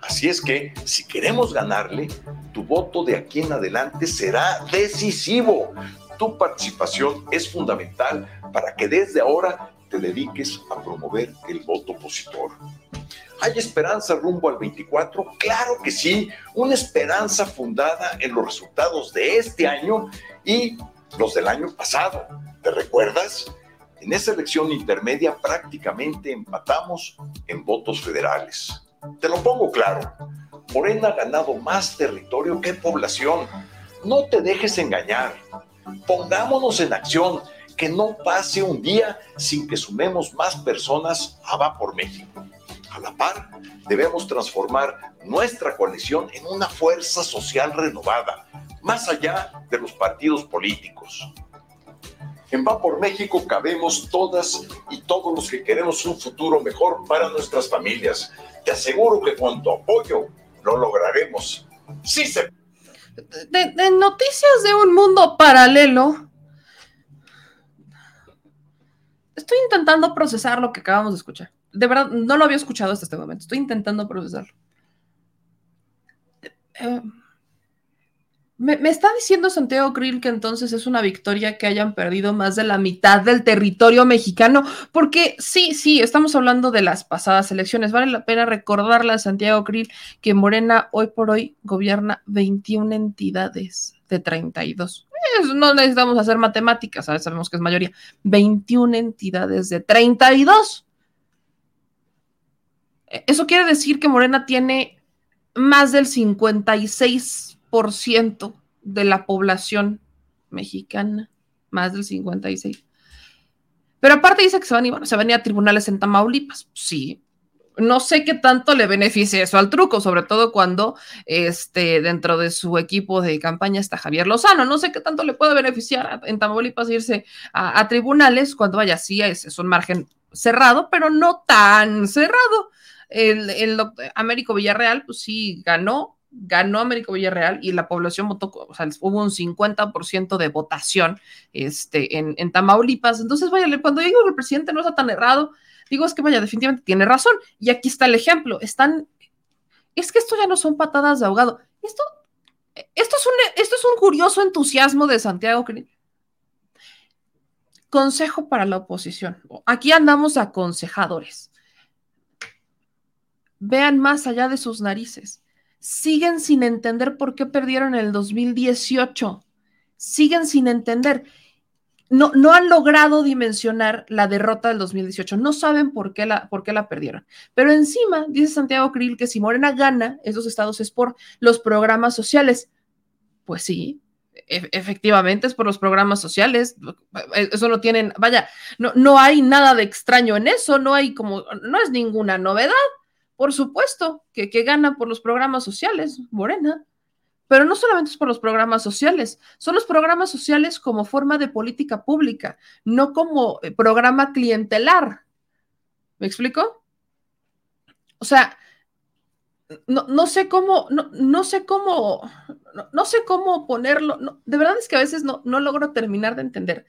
Así es que si queremos ganarle, tu voto de aquí en adelante será decisivo. Tu participación es fundamental para que desde ahora te dediques a promover el voto opositor. ¿Hay esperanza rumbo al 24? Claro que sí, una esperanza fundada en los resultados de este año y los del año pasado. ¿Te recuerdas? En esa elección intermedia prácticamente empatamos en votos federales. Te lo pongo claro, Morena ha ganado más territorio que población. No te dejes engañar. Pongámonos en acción, que no pase un día sin que sumemos más personas a Va por México. A la par, debemos transformar nuestra coalición en una fuerza social renovada, más allá de los partidos políticos. En Va por México cabemos todas y todos los que queremos un futuro mejor para nuestras familias. Te aseguro que con tu apoyo lo lograremos. Sí se... De, de noticias de un mundo paralelo. Estoy intentando procesar lo que acabamos de escuchar de verdad, no lo había escuchado hasta este momento. Estoy intentando procesarlo. Eh, me, está diciendo Santiago Krill que entonces es una victoria que hayan perdido más de la mitad del territorio mexicano, porque sí, sí, estamos hablando de las pasadas elecciones. Vale la pena recordarle a Santiago Krill que Morena hoy por hoy gobierna 21 entidades de 32. No necesitamos hacer matemáticas, sabemos que es mayoría. 21 entidades de 32. Eso quiere decir que Morena tiene más del 56% de la población mexicana, más del 56%. Pero aparte dice que se van, a, se van a, a tribunales en Tamaulipas. Sí, no sé qué tanto le beneficia eso al truco, sobre todo cuando este, dentro de su equipo de campaña está Javier Lozano. No sé qué tanto le puede beneficiar en Tamaulipas irse a, tribunales cuando vaya así, es, es un margen cerrado, pero no tan cerrado. El, el Américo Villarreal, pues sí, ganó, ganó Américo Villarreal y la población votó, o sea, hubo un 50% de votación este, en, en, Tamaulipas. Entonces, vaya, cuando digo que el presidente no está tan errado, digo es que vaya, definitivamente tiene razón. Y aquí está el ejemplo. Están, es que esto ya no son patadas de ahogado. Esto, esto, es, un, esto es un curioso entusiasmo de Santiago. Consejo para la oposición. Aquí andamos aconsejadores vean más allá de sus narices. Siguen sin entender por qué perdieron el 2018. Siguen sin entender. No, no han logrado dimensionar la derrota del 2018. No saben por qué, la, por qué la perdieron. Pero encima, dice Santiago Krill que si Morena gana esos estados es por los programas sociales. Pues sí, e, efectivamente es por los programas sociales. Eso no tienen, vaya, no, no hay nada de extraño en eso, no hay como, no es ninguna novedad. Por supuesto que, que gana por los programas sociales, Morena, pero no solamente es por los programas sociales, son los programas sociales como forma de política pública, no como eh, programa clientelar. ¿Me explico? O sea, no, sé cómo, no, sé cómo, no, sé cómo ponerlo. de verdad es que a veces no, no logro terminar de entender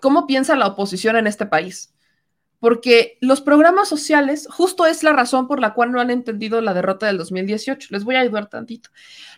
cómo piensa la oposición en este país. Porque los programas sociales, justo es la razón por la cual no han entendido la derrota del 2018. Les voy a ayudar tantito.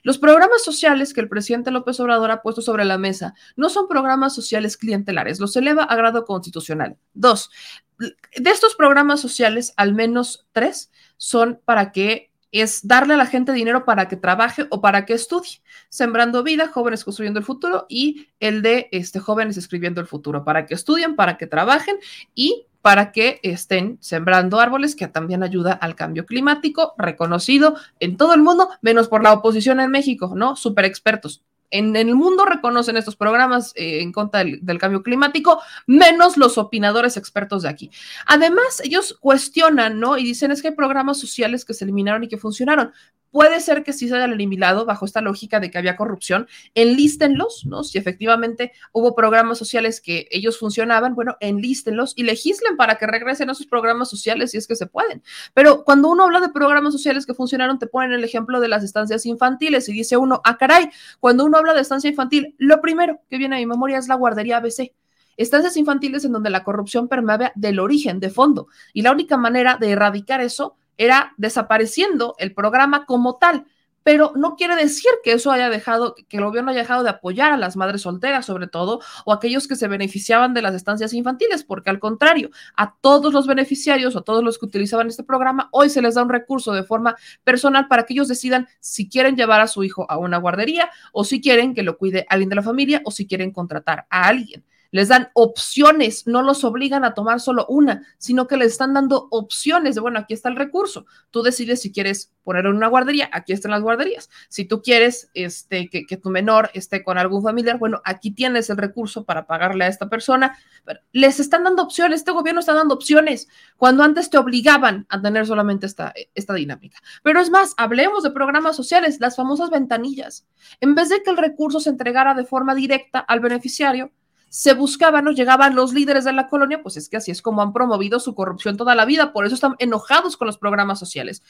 Los programas sociales que el presidente López Obrador ha puesto sobre la mesa no son programas sociales clientelares, los eleva a grado constitucional. Dos, de estos programas sociales, al menos tres son para que es darle a la gente dinero para que trabaje o para que estudie. Sembrando vida, jóvenes construyendo el futuro y el de este, jóvenes escribiendo el futuro, para que estudien, para que trabajen y para que estén sembrando árboles, que también ayuda al cambio climático, reconocido en todo el mundo, menos por la oposición en México, ¿no? Super expertos en, el mundo reconocen estos programas eh, en contra del, del, cambio climático, menos los opinadores expertos de aquí. Además, ellos cuestionan, ¿no? Y dicen es que hay programas sociales que se eliminaron y que funcionaron. Puede ser que sí se hayan eliminado bajo esta lógica de que había corrupción. Enlístenlos, ¿no? Si efectivamente hubo programas sociales que ellos funcionaban, bueno, enlístenlos y legislen para que regresen a esos programas sociales si es que se pueden. Pero cuando uno habla de programas sociales que funcionaron, te ponen el ejemplo de las estancias infantiles y dice uno, ah, caray, cuando uno habla de estancia infantil, lo primero que viene a mi memoria es la guardería ABC estancias infantiles en donde la corrupción permeaba del origen, de fondo. Y la única manera de erradicar eso era desapareciendo el programa como tal. Pero no quiere decir que eso haya dejado, que el gobierno haya dejado de apoyar a las madres solteras, sobre todo, o aquellos que se beneficiaban de las estancias infantiles, porque al contrario, a todos los beneficiarios o todos los que utilizaban este programa, hoy se les da un recurso de forma personal para que ellos decidan si quieren llevar a su hijo a una guardería o si quieren que lo cuide alguien de la familia o si quieren contratar a alguien les dan opciones, no los obligan a tomar solo una, sino que les están dando opciones de, bueno, aquí está el recurso, tú decides si quieres poner en una guardería, aquí están las guarderías, si tú quieres este, que, tu menor esté con algún familiar, bueno, aquí tienes el recurso para pagarle a esta persona, les están dando opciones, este gobierno está dando opciones, cuando antes te obligaban a tener solamente esta, esta dinámica. Pero es más, hablemos de programas sociales, las famosas ventanillas. En vez de que el recurso se entregara de forma directa al beneficiario, se buscaban o llegaban los líderes de la colonia, pues es que así es como han promovido su corrupción toda la vida, por eso están enojados con los programas sociales.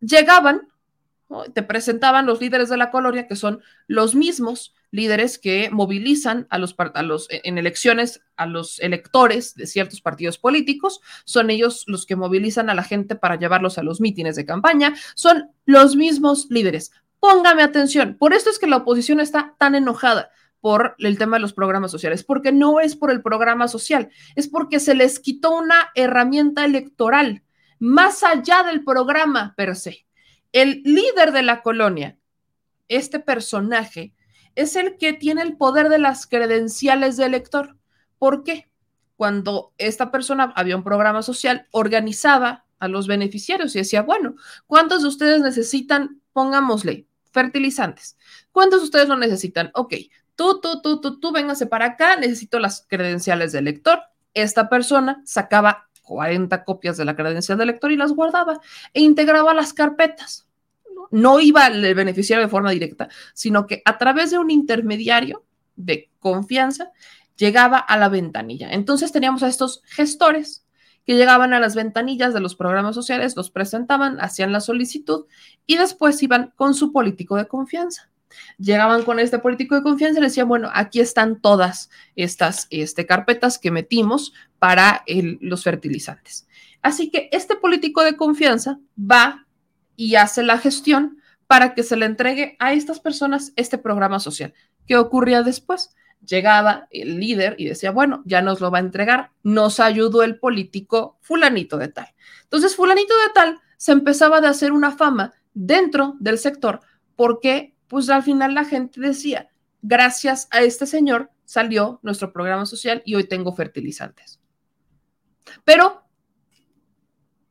Llegaban, te presentaban los líderes de la colonia, que son los mismos líderes que movilizan a los, los en elecciones a los electores de ciertos partidos políticos, son ellos los que movilizan a la gente para llevarlos a los mítines de campaña, son los mismos líderes. Póngame atención, por esto es que la oposición está tan enojada por el tema de los programas sociales, porque no es por el programa social, es porque se les quitó una herramienta electoral más allá del programa per se. El líder de la colonia, este personaje, es el que tiene el poder de las credenciales de elector. ¿Por qué? Cuando esta persona había un programa social, organizaba a los beneficiarios y decía, bueno, ¿cuántos de ustedes necesitan, pongámosle, fertilizantes? ¿Cuántos de ustedes lo necesitan? Ok, tú, tú, tú, tú, tú, véngase para acá, necesito las credenciales del lector. Esta persona sacaba 40 copias de la credencial del lector y las guardaba e integraba las carpetas. No iba el beneficiario de forma directa, sino que a través de un intermediario de confianza llegaba a la ventanilla. Entonces teníamos a estos gestores que llegaban a las ventanillas de los programas sociales, los presentaban, hacían la solicitud y después iban con su político de confianza llegaban con este político de confianza y le decían, bueno, aquí están todas estas este, carpetas que metimos para los fertilizantes. Así que este político de confianza va y hace la gestión para que se le entregue a estas personas este programa social. ¿Qué ocurría después? Llegaba el líder y decía, bueno, ya nos lo va a entregar, nos ayudó el político fulanito de tal. Entonces, fulanito de tal se empezaba a hacer una fama dentro del sector porque pues al final la gente decía, gracias a este señor salió nuestro programa social y hoy tengo fertilizantes. Pero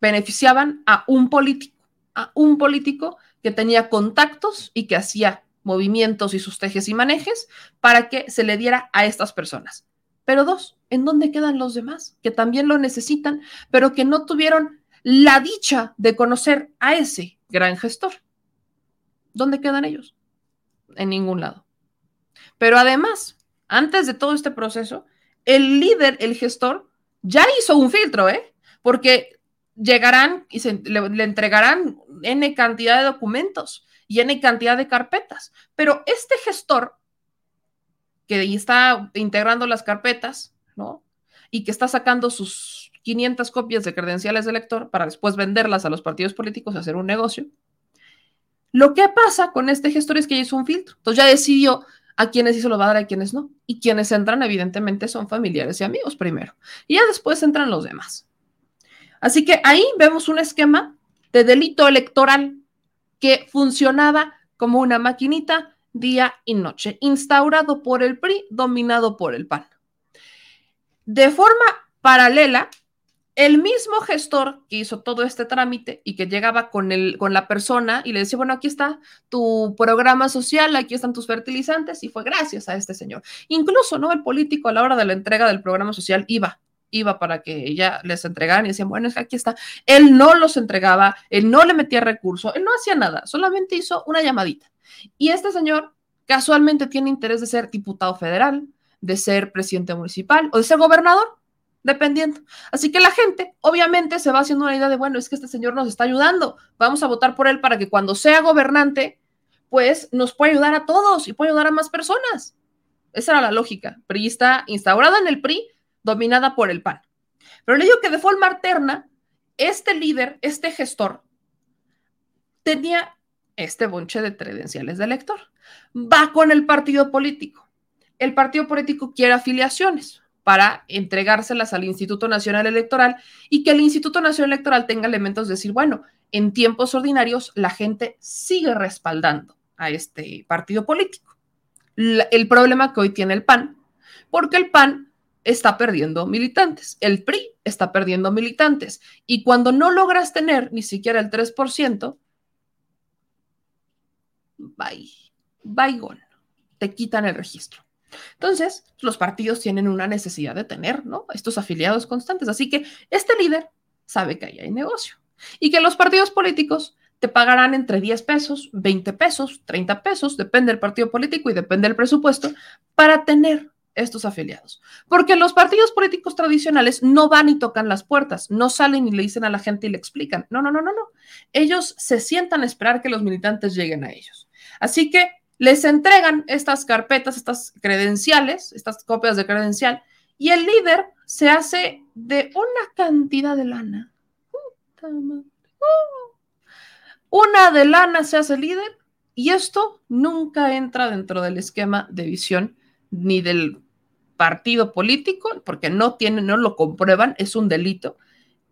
beneficiaban a un político, a un político que tenía contactos y que hacía movimientos y sus tejes y manejes para que se le diera a estas personas. Pero dos, ¿en dónde quedan los demás que también lo necesitan, pero que no tuvieron la dicha de conocer a ese gran gestor? ¿Dónde quedan ellos? En ningún lado. Pero además, antes de todo este proceso, el líder, el gestor, ya hizo un filtro, ¿eh? Porque llegarán y se, le, entregarán N cantidad de documentos y N cantidad de carpetas. Pero este gestor que está integrando las carpetas, ¿no? Y que está sacando sus 500 copias de credenciales de elector para después venderlas a los partidos políticos, hacer un negocio. Lo que pasa con este gestor es que ya hizo un filtro. Entonces ya decidió a quienes sí se lo va a dar, a quienes no. Y quienes entran, evidentemente, son familiares y amigos primero. Y ya después entran los demás. Así que ahí vemos un esquema de delito electoral que funcionaba como una maquinita día y noche, instaurado por el PRI, dominado por el PAN. De forma paralela, el mismo gestor que hizo todo este trámite y que llegaba con, el, con la persona y le decía, bueno, aquí está tu programa social, aquí están tus fertilizantes, y fue gracias a este señor. Incluso, ¿no? El político a la hora de la entrega del programa social iba, iba para que ella les entregaran y decían, bueno, es que aquí está. Él no los entregaba, él no le metía recursos, él no hacía nada, solamente hizo una llamadita. Y este señor casualmente tiene interés de ser diputado federal, de ser presidente municipal o de ser gobernador dependiendo. Así que la gente obviamente se va haciendo una idea de, bueno, es que este señor nos está ayudando, vamos a votar por él para que cuando sea gobernante, pues nos pueda ayudar a todos y puede ayudar a más personas. Esa era la lógica. PRI está instaurada en el PRI, dominada por el PAN. Pero le digo que de forma alterna, este líder, este gestor, tenía este bonche de credenciales de elector. Va con el partido político. El partido político quiere afiliaciones para entregárselas al Instituto Nacional Electoral y que el Instituto Nacional Electoral tenga elementos de decir, bueno, en tiempos ordinarios la gente sigue respaldando a este partido político. el problema que hoy tiene el PAN, porque el PAN está perdiendo militantes, el PRI está perdiendo militantes y cuando no logras tener ni siquiera el 3%, bye, bye, te quitan el registro. Entonces, los partidos tienen una necesidad de tener, ¿no? Estos afiliados constantes. Así que este líder sabe que ahí hay negocio y que los partidos políticos te pagarán entre 10 pesos, 20 pesos, 30 pesos, depende del partido político y depende del presupuesto, para tener estos afiliados. Porque los partidos políticos tradicionales no van y tocan las puertas, no salen y le dicen a la gente y le explican. No, no, no, no, no. Ellos se sientan a esperar que los militantes lleguen a ellos. Así que les entregan estas carpetas, estas credenciales, estas copias de credencial, y el líder se hace de una cantidad de lana. Una de lana se hace líder y esto nunca entra dentro del esquema de visión ni del partido político, porque no tienen, no lo comprueban, es un delito.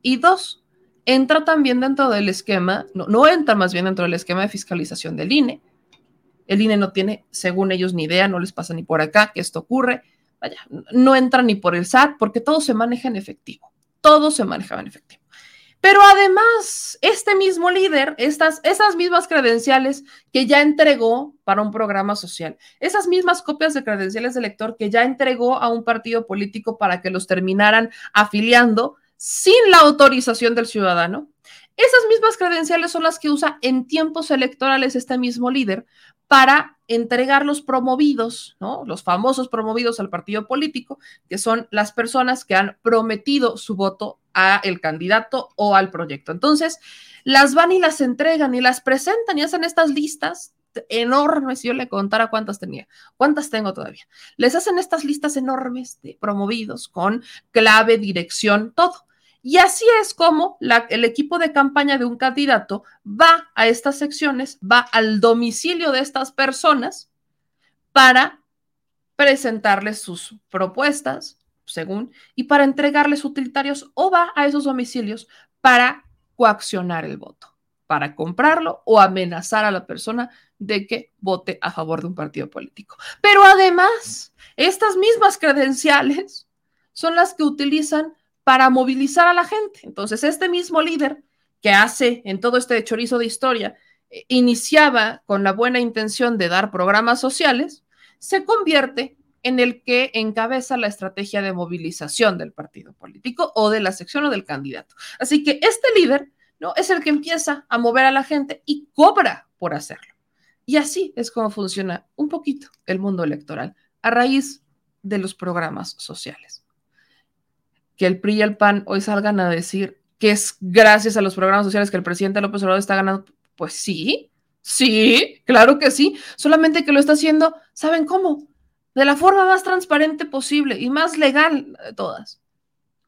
Y dos, entra también dentro del esquema, no, no entra más bien dentro del esquema de fiscalización del INE, el INE no tiene, según ellos, ni idea, no les pasa ni por acá que esto ocurre. Vaya, no entra ni por el SAT porque todo se maneja en efectivo. Todo se maneja en efectivo. Pero además, este mismo líder, estas, esas mismas credenciales que ya entregó para un programa social, esas mismas copias de credenciales de elector que ya entregó a un partido político para que los terminaran afiliando sin la autorización del ciudadano, esas mismas credenciales son las que usa en tiempos electorales este mismo líder para entregar los promovidos, ¿no? Los famosos promovidos al partido político, que son las personas que han prometido su voto a el candidato o al proyecto. Entonces, las van y las entregan y las presentan y hacen estas listas enormes, si yo le contara cuántas tenía, cuántas tengo todavía. Les hacen estas listas enormes de promovidos con clave, dirección, todo. Y así es como el equipo de campaña de un candidato va a estas secciones, va al domicilio de estas personas para presentarles sus propuestas, según, y para entregarles utilitarios o va a esos domicilios para coaccionar el voto, para comprarlo o amenazar a la persona de que vote a favor de un partido político. Pero además, estas mismas credenciales son las que utilizan para movilizar a la gente. Entonces, este mismo líder que hace en todo este chorizo de historia, eh, iniciaba con la buena intención de dar programas sociales, se convierte en el que encabeza la estrategia de movilización del partido político o de la sección o del candidato. Así que este líder ¿no? es el que empieza a mover a la gente y cobra por hacerlo. Y así es como funciona un poquito el mundo electoral a raíz de los programas sociales que el PRI y el PAN hoy salgan a decir que es gracias a los programas sociales que el presidente López Obrador está ganando. Pues sí, sí, claro que sí, solamente que lo está haciendo, ¿saben cómo? De la forma más transparente posible y más legal de todas,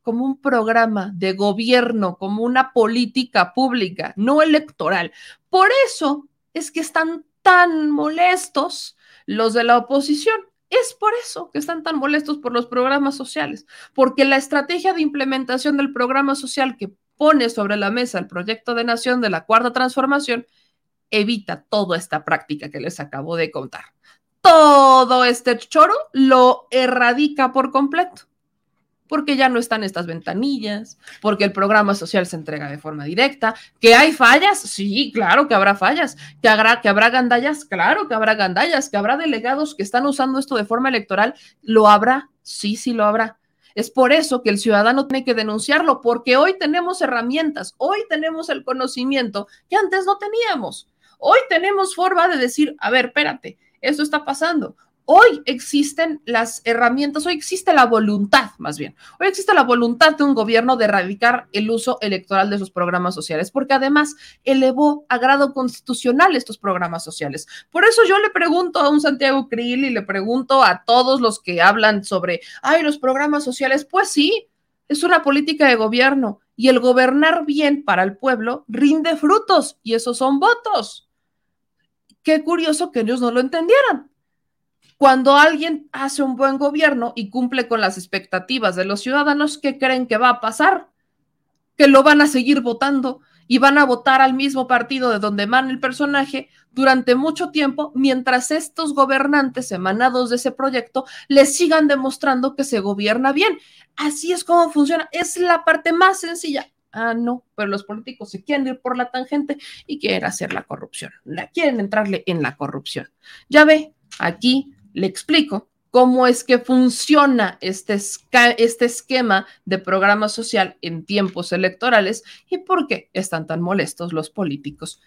como un programa de gobierno, como una política pública, no electoral. Por eso es que están tan molestos los de la oposición. Es por eso que están tan molestos por los programas sociales, porque la estrategia de implementación del programa social que pone sobre la mesa el proyecto de nación de la cuarta transformación evita toda esta práctica que les acabo de contar. Todo este choro lo erradica por completo porque ya no están estas ventanillas, porque el programa social se entrega de forma directa, que hay fallas, sí, claro que habrá fallas, que habrá, que habrá gandallas, claro que habrá gandallas, que habrá delegados que están usando esto de forma electoral, lo habrá, sí, sí lo habrá. Es por eso que el ciudadano tiene que denunciarlo, porque hoy tenemos herramientas, hoy tenemos el conocimiento que antes no teníamos. Hoy tenemos forma de decir, a ver, espérate, esto está pasando. Hoy existen las herramientas, hoy existe la voluntad, más bien, hoy existe la voluntad de un gobierno de erradicar el uso electoral de sus programas sociales, porque además elevó a grado constitucional estos programas sociales. Por eso yo le pregunto a un Santiago Krill y le pregunto a todos los que hablan sobre, ay, los programas sociales, pues sí, es una política de gobierno y el gobernar bien para el pueblo rinde frutos y esos son votos. Qué curioso que ellos no lo entendieran cuando alguien hace un buen gobierno y cumple con las expectativas de los ciudadanos, ¿qué creen que va a pasar? Que lo van a seguir votando y van a votar al mismo partido de donde emana el personaje durante mucho tiempo, mientras estos gobernantes emanados de ese proyecto les sigan demostrando que se gobierna bien. Así es como funciona. Es la parte más sencilla. Ah, no, pero los políticos se quieren ir por la tangente y quieren hacer la corrupción. Quieren entrarle en la corrupción. Ya ve, aquí le explico cómo es que funciona este, este esquema de programa social en tiempos electorales y por qué están tan molestos los políticos.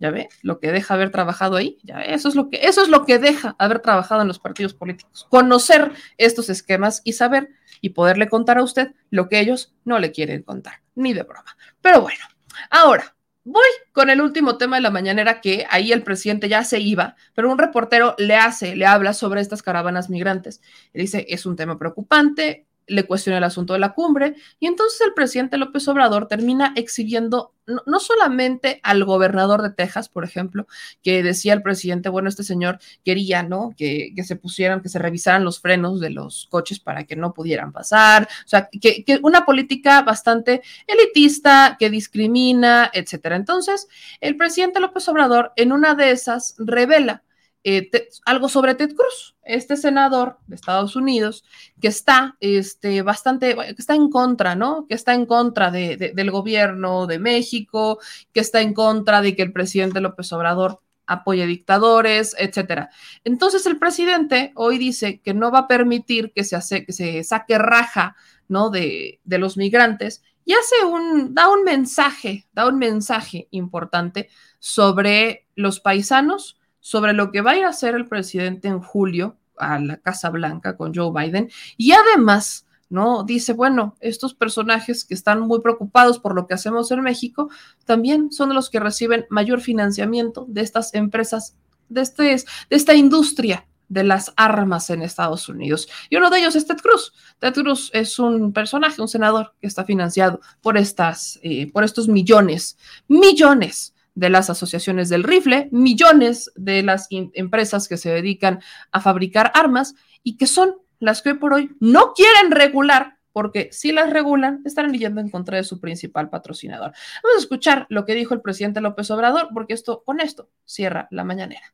Ya ve, lo que deja haber trabajado ahí, ya eso es lo que eso es lo que deja haber trabajado en los partidos políticos, conocer estos esquemas y saber y poderle contar a usted lo que ellos no le quieren contar, ni de broma. Pero bueno, ahora Voy con el último tema de la mañanera que ahí el presidente ya se iba, pero un reportero le hace, le habla sobre estas caravanas migrantes. Le dice, es un tema preocupante, le cuestiona el asunto de la cumbre y entonces el presidente López Obrador termina exhibiendo no, solamente al gobernador de Texas, por ejemplo, que decía el presidente, bueno, este señor quería, ¿no? Que, se pusieran, que se revisaran los frenos de los coches para que no pudieran pasar, o sea, que, que una política bastante elitista, que discrimina, etcétera. Entonces, el presidente López Obrador en una de esas revela eh, algo sobre Ted Cruz, este senador de Estados Unidos que está este, bastante, que está en contra, ¿no? Que está en contra de, del gobierno de México, que está en contra de que el presidente López Obrador apoye dictadores, etcétera. Entonces el presidente hoy dice que no va a permitir que se, hace, que se saque raja, ¿no? De, de los migrantes y hace un, da un mensaje, da un mensaje importante sobre los paisanos, sobre lo que va a ir a hacer el presidente en julio a la Casa Blanca con Joe Biden y además, ¿no? Dice, bueno, estos personajes que están muy preocupados por lo que hacemos en México también son los que reciben mayor financiamiento de estas empresas, de, este, de esta industria de las armas en Estados Unidos. Y uno de ellos es Ted Cruz. Ted Cruz es un personaje, un senador que está financiado por estas, eh, por estos millones, millones de las asociaciones del rifle, millones de las empresas que se dedican a fabricar armas y que son las que hoy por hoy no quieren regular porque si las regulan, estarán yendo en contra de su principal patrocinador. Vamos a escuchar lo que dijo el presidente López Obrador, porque esto, con esto, cierra la mañanera.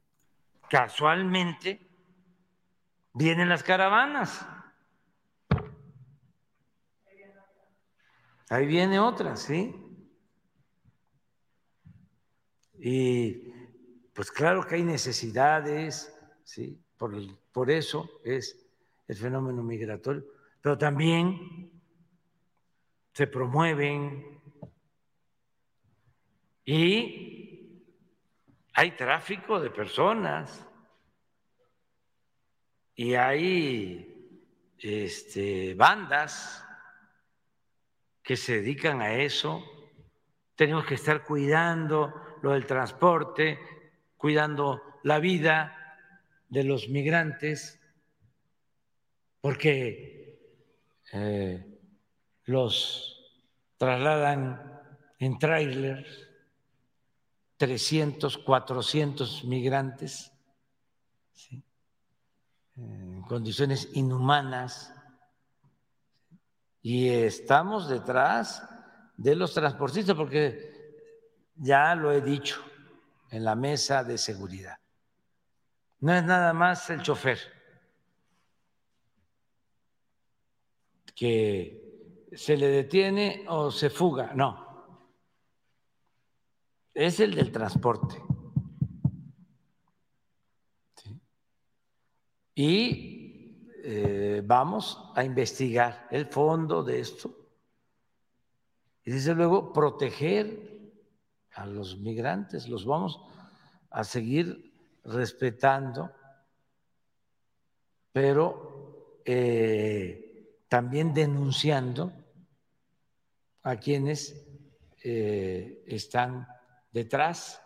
Casualmente, vienen las caravanas. Ahí viene otra, ¿sí? Y pues claro que hay necesidades, ¿sí? por, por eso es el fenómeno migratorio, pero también se promueven y hay tráfico de personas y hay este, bandas que se dedican a eso. Tenemos que estar cuidando del transporte, cuidando la vida de los migrantes, porque eh, los trasladan en trailers, 300, 400 migrantes, en condiciones inhumanas, y estamos detrás de los transportistas, porque ya lo he dicho en la mesa de seguridad. No es nada más el chofer que se le detiene o se fuga, no. Es el del transporte. Y eh, vamos a investigar el fondo de esto y desde luego proteger a los migrantes, los vamos a seguir respetando, pero eh, también denunciando a quienes eh, están detrás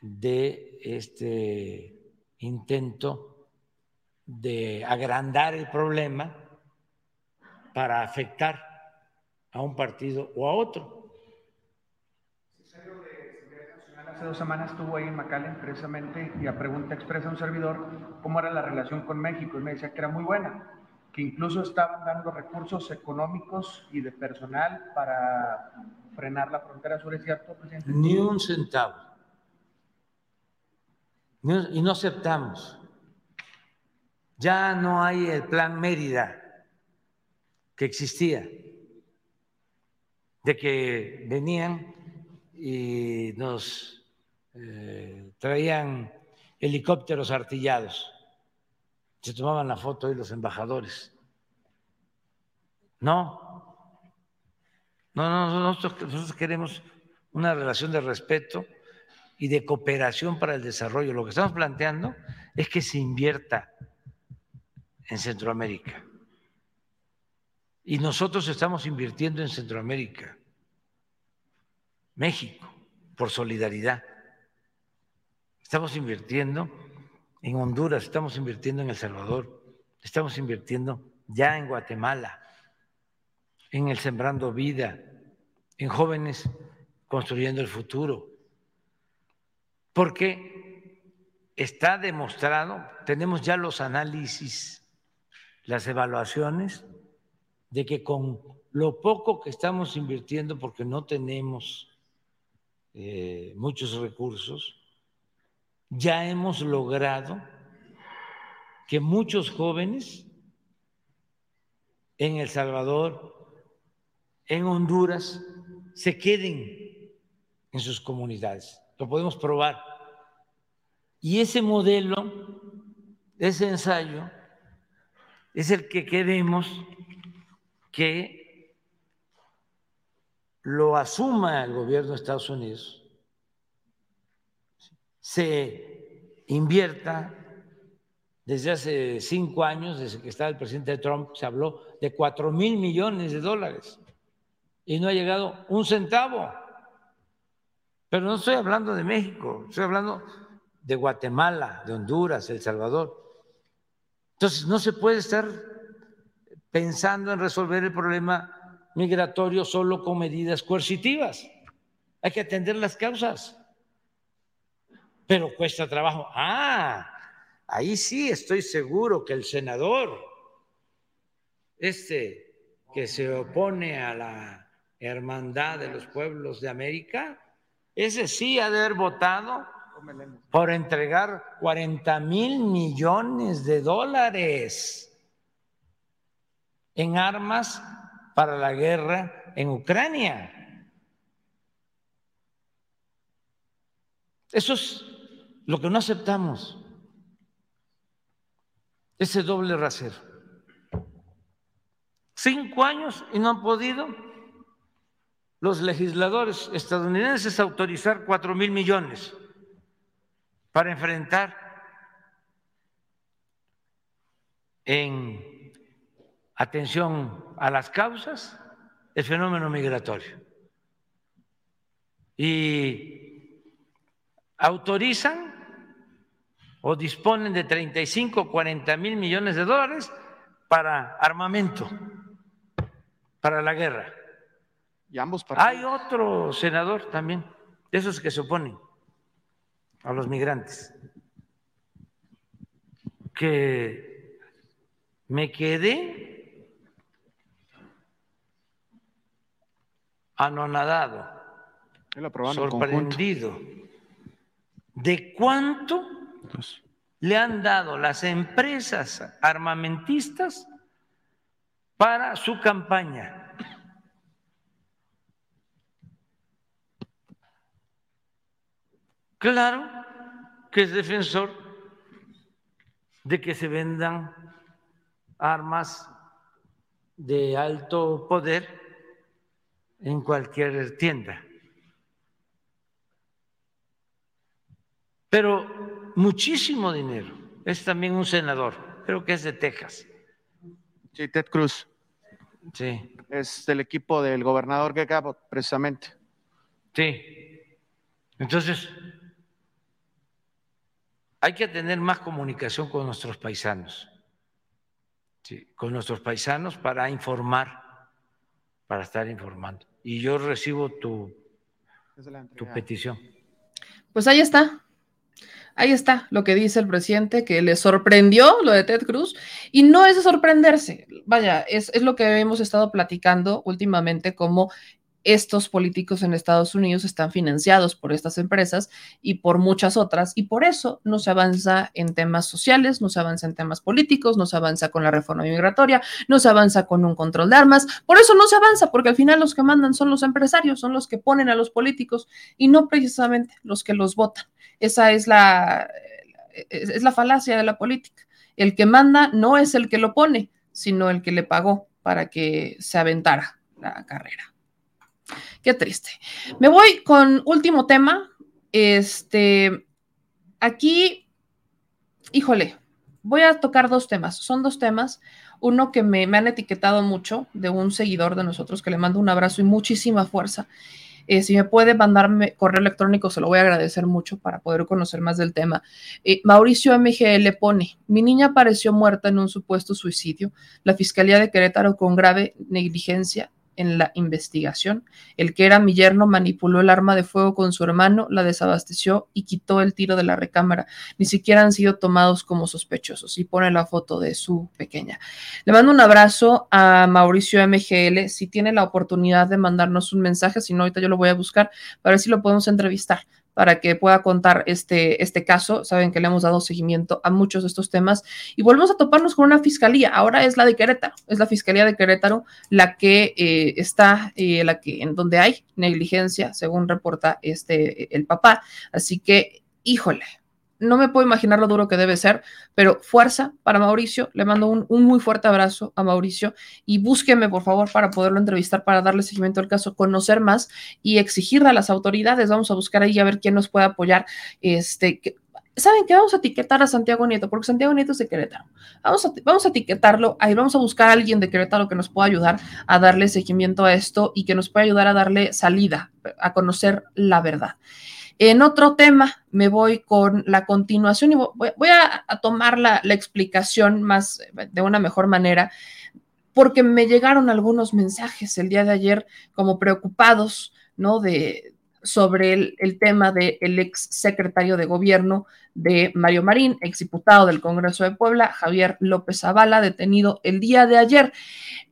de este intento de agrandar el problema para afectar a un partido o a otro. Hace dos semanas estuvo ahí en McAllen precisamente y a pregunta expresa un servidor cómo era la relación con México y me decía que era muy buena, que incluso estaban dando recursos económicos y de personal para frenar la frontera sur, ¿es cierto, presidente? Ni un centavo. Y no aceptamos. Ya no hay el plan Mérida que existía de que venían y nos eh, traían helicópteros artillados. Se tomaban la foto ahí los embajadores. No, no, no, nosotros, nosotros queremos una relación de respeto y de cooperación para el desarrollo. Lo que estamos planteando es que se invierta en Centroamérica y nosotros estamos invirtiendo en Centroamérica, México, por solidaridad. Estamos invirtiendo en Honduras, estamos invirtiendo en El Salvador, estamos invirtiendo ya en Guatemala, en el Sembrando Vida, en jóvenes construyendo el futuro. Porque está demostrado, tenemos ya los análisis, las evaluaciones, de que con lo poco que estamos invirtiendo, porque no tenemos eh, muchos recursos, ya hemos logrado que muchos jóvenes en El Salvador, en Honduras, se queden en sus comunidades. Lo podemos probar. Y ese modelo, ese ensayo, es el que queremos que lo asuma el gobierno de Estados Unidos, se invierta desde hace cinco años, desde que estaba el presidente Trump, se habló de cuatro mil millones de dólares y no ha llegado un centavo. Pero no estoy hablando de México, estoy hablando de Guatemala, de Honduras, El Salvador. Entonces, no se puede estar pensando en resolver el problema migratorio solo con medidas coercitivas. Hay que atender las causas. Pero cuesta trabajo. Ah, ahí sí estoy seguro que el senador, este que se opone a la hermandad de los pueblos de América, ese sí ha de haber votado por entregar 40 mil millones de dólares en armas para la guerra en Ucrania. Eso es lo que no aceptamos, ese doble rasero. Cinco años y no han podido los legisladores estadounidenses autorizar cuatro mil millones para enfrentar en atención a las causas el fenómeno migratorio. Y autorizan o disponen de 35 o 40 mil millones de dólares para armamento para la guerra. Y ambos. Hay otro senador también, de esos que se oponen a los migrantes, que me quedé anonadado, sorprendido de cuánto Le han dado las empresas armamentistas para su campaña. Claro que es defensor de que se vendan armas de alto poder en cualquier tienda. Pero muchísimo dinero. Es también un senador, creo que es de Texas. Sí, Ted Cruz Sí, es del equipo del gobernador Greg Abbott, precisamente. sí. Entonces, hay que tener más comunicación con nuestros paisanos. Sí, con nuestros paisanos para informar, para estar informando. Y yo recibo tu, tu petición. Pues ahí está. Ahí está lo que dice el presidente, que le sorprendió lo de Ted Cruz. Y no es de sorprenderse. Vaya, es, es lo que hemos estado platicando últimamente, como estos políticos en Estados Unidos están financiados por estas empresas y por muchas otras, y por eso no se avanza en temas sociales, no se avanza en temas políticos, no se avanza con la reforma migratoria, no se avanza con un control de armas, por eso no se avanza, porque al final los que mandan son los empresarios, son los que ponen a los políticos y no precisamente los que los votan. Esa es la, es la falacia de la política. El que manda no es el que lo pone, sino el que le pagó para que se aventara la carrera. Qué triste. Me voy con último tema. Este, aquí, híjole, voy a tocar dos temas. Son dos temas. Uno que me, me han etiquetado mucho de un seguidor de nosotros que le mando un abrazo y muchísima fuerza. Eh, si me puede mandarme correo electrónico, se lo voy a agradecer mucho para poder conocer más del tema. Eh, Mauricio MGL pone, mi niña apareció muerta en un supuesto suicidio. La Fiscalía de Querétaro con grave negligencia en la investigación. El que era mi yerno manipuló el arma de fuego con su hermano, la desabasteció y quitó el tiro de la recámara. Ni siquiera han sido tomados como sospechosos. Y pone la foto de su pequeña. Le mando un abrazo a Mauricio MGL. Si tiene la oportunidad de mandarnos un mensaje, si no, ahorita yo lo voy a buscar para ver si lo podemos entrevistar para que pueda contar este, este caso. Saben que le hemos dado seguimiento a muchos de estos temas y volvemos a toparnos con una fiscalía. Ahora es la de Querétaro, es la fiscalía de Querétaro la que eh, está, eh, la que en donde hay negligencia, según reporta este el papá. Así que, híjole, no me puedo imaginar lo duro que debe ser, pero fuerza para Mauricio. Le mando un, muy fuerte abrazo a Mauricio y búsqueme, por favor, para poderlo entrevistar, para darle seguimiento al caso, conocer más y exigirle a las autoridades. Vamos a buscar ahí a ver quién nos puede apoyar. Este, que, ¿Saben qué? Vamos a etiquetar a Santiago Nieto, porque Santiago Nieto es de Querétaro. Vamos a, vamos a etiquetarlo, ahí vamos a buscar a alguien de Querétaro que nos pueda ayudar a darle seguimiento a esto y que nos pueda ayudar a darle salida, a conocer la verdad. En otro tema, me voy con la continuación y voy, a, tomar la, explicación más de una mejor manera, porque me llegaron algunos mensajes el día de ayer como preocupados, ¿no? De, sobre el, el tema del de ex secretario de gobierno de Mario Marín, exdiputado del Congreso de Puebla, Javier López Zavala, detenido el día de ayer.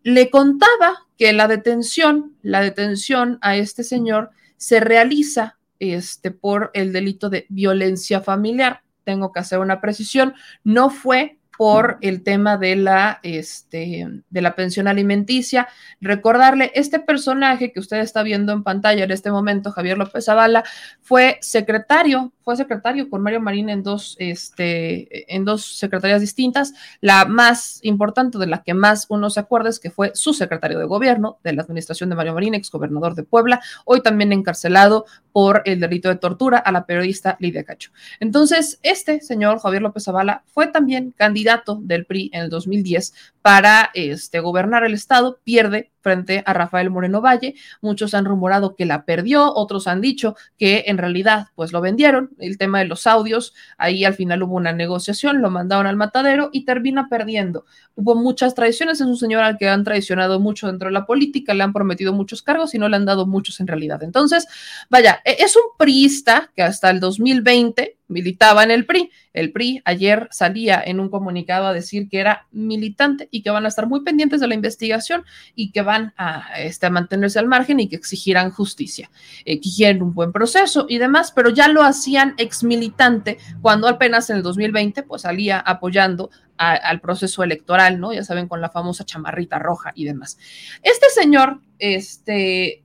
Le contaba que la detención, la detención a este señor se realiza este, por el delito de violencia familiar. Tengo que hacer una precisión, no fue por el tema de la, este, de la pensión alimenticia. Recordarle, este personaje que usted está viendo en pantalla en este momento, Javier López Zavala, fue secretario, fue secretario con Mario Marín en dos, este, en dos secretarías distintas. La más importante, de la que más uno se acuerda, es que fue su secretario de gobierno de la administración de Mario Marín, exgobernador de Puebla, hoy también encarcelado por el delito de tortura a la periodista Lidia Cacho. Entonces, este señor, Javier López Zavala, fue también candidato candidato del PRI en el 2010 para este, gobernar el estado, pierde frente a Rafael Moreno Valle. Muchos han rumorado que la perdió, otros han dicho que en realidad pues lo vendieron. El tema de los audios, ahí al final hubo una negociación, lo mandaron al matadero y termina perdiendo. Hubo muchas traiciones, es un señor al que han traicionado mucho dentro de la política, le han prometido muchos cargos y no le han dado muchos en realidad. Entonces, vaya, e-, es un priista que hasta el 2020 militaba en el PRI. El PRI ayer salía en un comunicado a decir que era militante y que van a estar muy pendientes de la investigación y que van a, este, mantenerse al margen y que exigirán justicia, eh, quieren un buen proceso y demás, pero ya lo hacían ex militante cuando apenas en el 2020 pues salía apoyando al proceso electoral, ¿no? Ya saben, con la famosa chamarrita roja y demás. Este señor, este,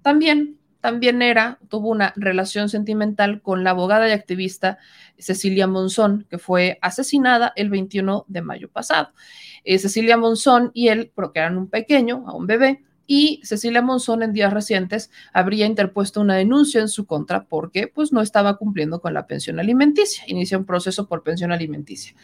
también también era, tuvo una relación sentimental con la abogada y activista Cecilia Monzón, que fue asesinada el 21 de mayo pasado. Eh, Cecilia Monzón y él procrearon un pequeño, a un bebé, y Cecilia Monzón en días recientes habría interpuesto una denuncia en su contra porque pues no estaba cumpliendo con la pensión alimenticia, inicia un proceso por pensión alimenticia.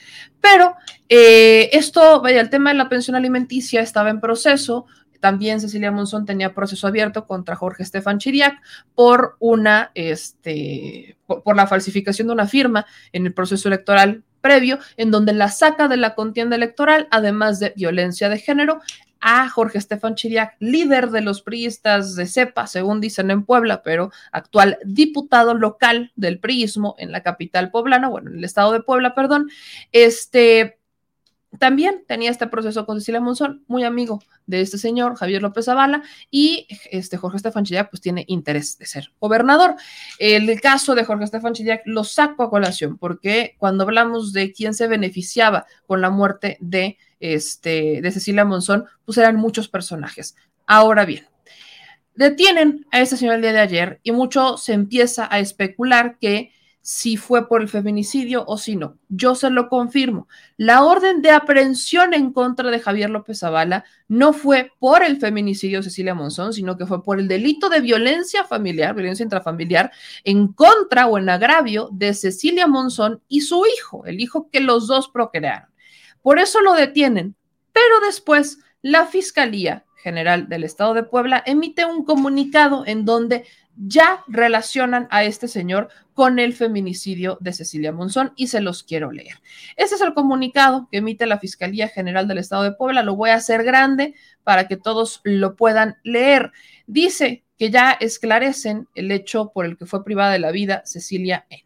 Pero eh, esto, vaya, el tema de la pensión alimenticia estaba en proceso, también Cecilia Monzón tenía proceso abierto contra Jorge Estefan Chiriac por una, este, por, la falsificación de una firma en el proceso electoral previo, en donde la saca de la contienda electoral, además de violencia de género, a Jorge Estefan Chiriac, líder de los priistas de CEPA, según dicen en Puebla, pero actual diputado local del priismo en la capital poblana, bueno, en el estado de Puebla, perdón, este, también tenía este proceso con Cecilia Monzón, muy amigo de este señor, Javier López Zavala, y este Jorge Estefan Chillac pues tiene interés de ser gobernador. El caso de Jorge Estefan Chillac lo saco a colación porque cuando hablamos de quién se beneficiaba con la muerte de, este, de Cecilia Monzón, pues eran muchos personajes. Ahora bien, detienen a este señor el día de ayer y mucho se empieza a especular que si fue por el feminicidio o si no. Yo se lo confirmo. La orden de aprehensión en contra de Javier López Zavala no fue por el feminicidio de Cecilia Monzón, sino que fue por el delito de violencia familiar, violencia intrafamiliar, en contra o en agravio de Cecilia Monzón y su hijo, el hijo que los dos procrearon. Por eso lo detienen. Pero después la Fiscalía General del Estado de Puebla emite un comunicado en donde ya relacionan a este señor con el feminicidio de Cecilia Monzón y se los quiero leer. Este es el comunicado que emite la Fiscalía General del Estado de Puebla. Lo voy a hacer grande para que todos lo puedan leer. Dice que ya esclarecen el hecho por el que fue privada de la vida Cecilia N.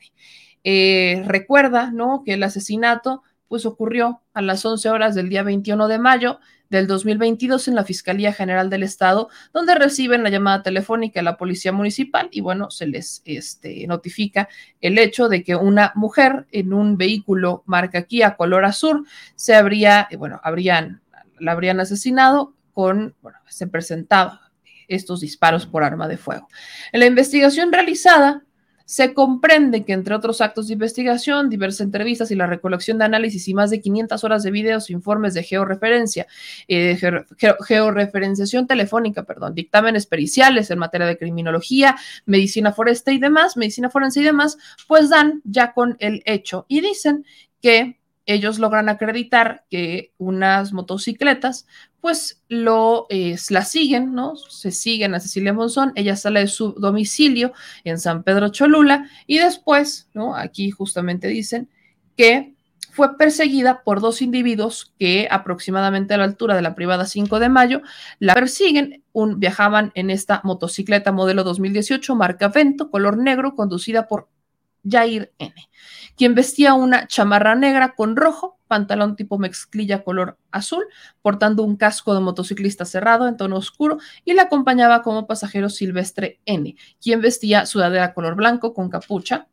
Eh, recuerda, ¿no? Que el asesinato pues ocurrió a las 11 horas del día 21 de mayo del 2022 en la Fiscalía General del Estado, donde reciben la llamada telefónica de la Policía Municipal y bueno, se les este, notifica el hecho de que una mujer en un vehículo marca Kia color azul se habría, eh, bueno, habrían, la habrían asesinado con, bueno, se presentaba estos disparos por arma de fuego. En la investigación realizada, se comprende que entre otros actos de investigación, diversas entrevistas y la recolección de análisis y más de 500 horas de videos e informes de georreferencia, eh, georreferenciación telefónica, perdón, dictámenes periciales en materia de criminología, medicina forense y demás, medicina forense y demás, pues dan ya con el hecho y dicen que ellos logran acreditar que unas motocicletas, pues lo la siguen, ¿no? Se siguen a Cecilia Monzón, ella sale de su domicilio en San Pedro Cholula y después, ¿no? Aquí justamente dicen que fue perseguida por dos individuos que aproximadamente a la altura de la privada 5 de mayo la persiguen, un, viajaban en esta motocicleta modelo 2018 marca Vento, color negro, conducida por Jair N quien vestía una chamarra negra con rojo, pantalón tipo mezclilla color azul, portando un casco de motociclista cerrado en tono oscuro y le acompañaba como pasajero Silvestre N, quien vestía sudadera color blanco con capucha,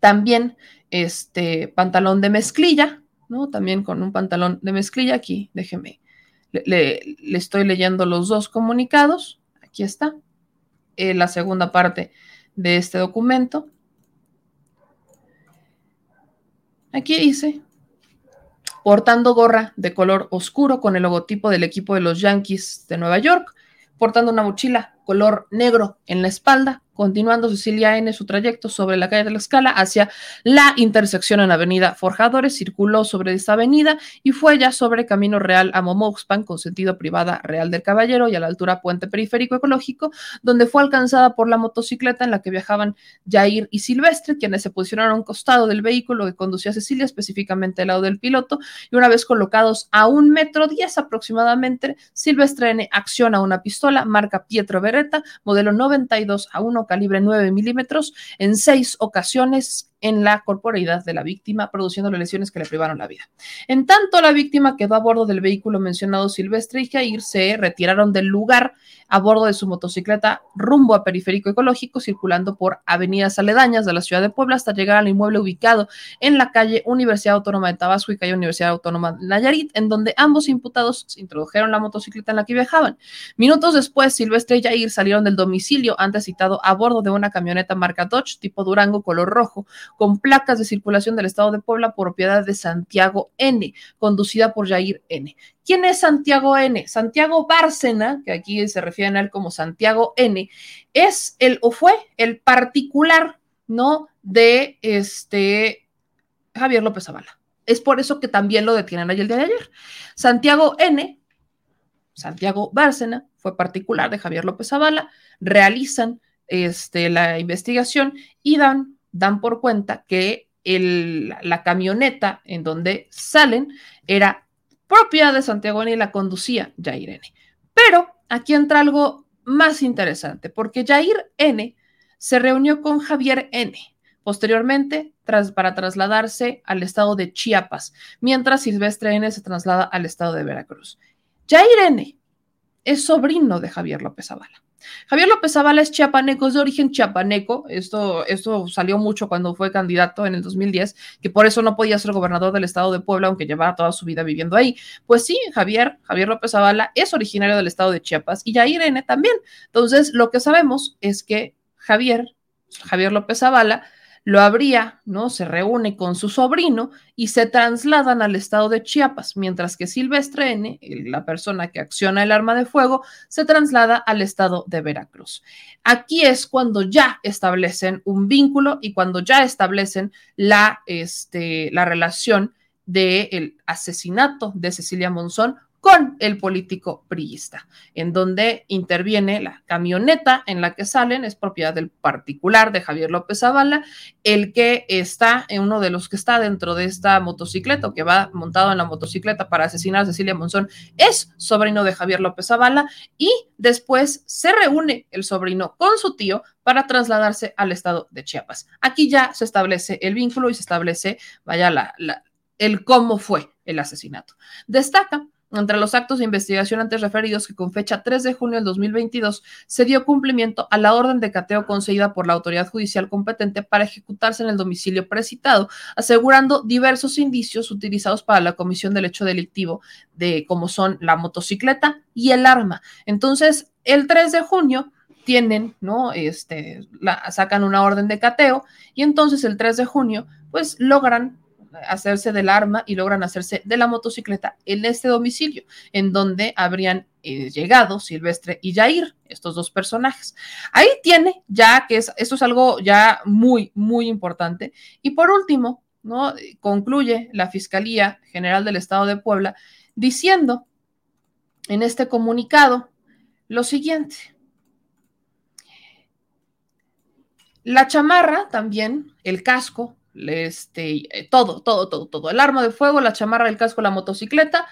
también este pantalón de mezclilla, ¿no? También con un pantalón de mezclilla aquí, déjeme, le, estoy leyendo los dos comunicados, aquí está, eh, la segunda parte de este documento. Aquí dice, portando gorra de color oscuro con el logotipo del equipo de los Yankees de Nueva York, portando una mochila color negro en la espalda, continuando Cecilia N. su trayecto sobre la calle de la Escala hacia la intersección en Avenida Forjadores, circuló sobre esta avenida y fue ya sobre Camino Real a Momoxpan con sentido privada Real del Caballero y a la altura Puente Periférico Ecológico, donde fue alcanzada por la motocicleta en la que viajaban Jair y Silvestre, quienes se posicionaron a un costado del vehículo que conducía a Cecilia, específicamente al lado del piloto, y una vez colocados a un metro diez aproximadamente, Silvestre N. acciona una pistola marca Pietro Beretta, modelo 92 a 1 calibre 9 milímetros en seis ocasiones en la corporeidad de la víctima, produciendo lesiones que le privaron la vida. En tanto, la víctima quedó a bordo del vehículo mencionado Silvestre y Jair se retiraron del lugar a bordo de su motocicleta rumbo a Periférico Ecológico, circulando por avenidas aledañas de la ciudad de Puebla hasta llegar al inmueble ubicado en la calle Universidad Autónoma de Tabasco y calle Universidad Autónoma de Nayarit, en donde ambos imputados introdujeron la motocicleta en la que viajaban. Minutos después, Silvestre y Jair salieron del domicilio antes citado a bordo de una camioneta marca Dodge tipo Durango color rojo, con placas de circulación del estado de Puebla, propiedad de Santiago N, conducida por Jair N. ¿Quién es Santiago N? Santiago Bárcena, que aquí se refieren a él como Santiago N, es el o fue el particular, ¿no? De este Javier López Zavala. Es por eso que también lo detienen ahí el día de ayer. Santiago N, Santiago Bárcena, fue particular de Javier López Zavala, realizan este, la investigación y dan dan por cuenta que la camioneta en donde salen era propia de Santiago y la conducía Jair N. Pero aquí entra algo más interesante, porque Jair N se reunió con Javier N. Posteriormente, tras, para trasladarse al estado de Chiapas, mientras Silvestre N se traslada al estado de Veracruz. Jair N es sobrino de Javier López Zavala. Javier López Zavala es chiapaneco, es de origen chiapaneco. Esto, esto salió mucho cuando fue candidato en el 2010, que por eso no podía ser gobernador del estado de Puebla, aunque llevaba toda su vida viviendo ahí. Pues sí, Javier, Javier López Zavala es originario del estado de Chiapas y Yair N también. Entonces, lo que sabemos es que Javier, Javier López Zavala, lo habría, ¿no? Se reúne con su sobrino y se trasladan al estado de Chiapas, mientras que Silvestre N., la persona que acciona el arma de fuego, se traslada al estado de Veracruz. Aquí es cuando ya establecen un vínculo y cuando ya establecen la, este, la relación del asesinato de Cecilia Monzón con el político priista, en donde interviene la camioneta en la que salen, es propiedad del particular de Javier López Zavala, el que está, en uno de los que está dentro de esta motocicleta, o que va montado en la motocicleta para asesinar a Cecilia Monzón, es sobrino de Javier López Zavala, y después se reúne el sobrino con su tío para trasladarse al estado de Chiapas. Aquí ya se establece el vínculo y se establece, vaya, la, el cómo fue el asesinato. Destaca entre los actos de investigación antes referidos, que con fecha 3 de junio del 2022 se dio cumplimiento a la orden de cateo concedida por la autoridad judicial competente para ejecutarse en el domicilio precitado, asegurando diversos indicios utilizados para la comisión del hecho delictivo, de como son la motocicleta y el arma. Entonces, el 3 de junio tienen, ¿no? Este, la, sacan una orden de cateo y entonces el 3 de junio, pues logran hacerse del arma y logran hacerse de la motocicleta en este domicilio, en donde habrían eh, llegado Silvestre y Jair, estos dos personajes. Ahí tiene ya que es, esto es algo ya muy, muy importante. Y por último, ¿no? concluye la Fiscalía General del Estado de Puebla diciendo en este comunicado lo siguiente. La chamarra también, el casco, este, eh, todo, todo, todo, todo. El arma de fuego, la chamarra, el casco, la motocicleta,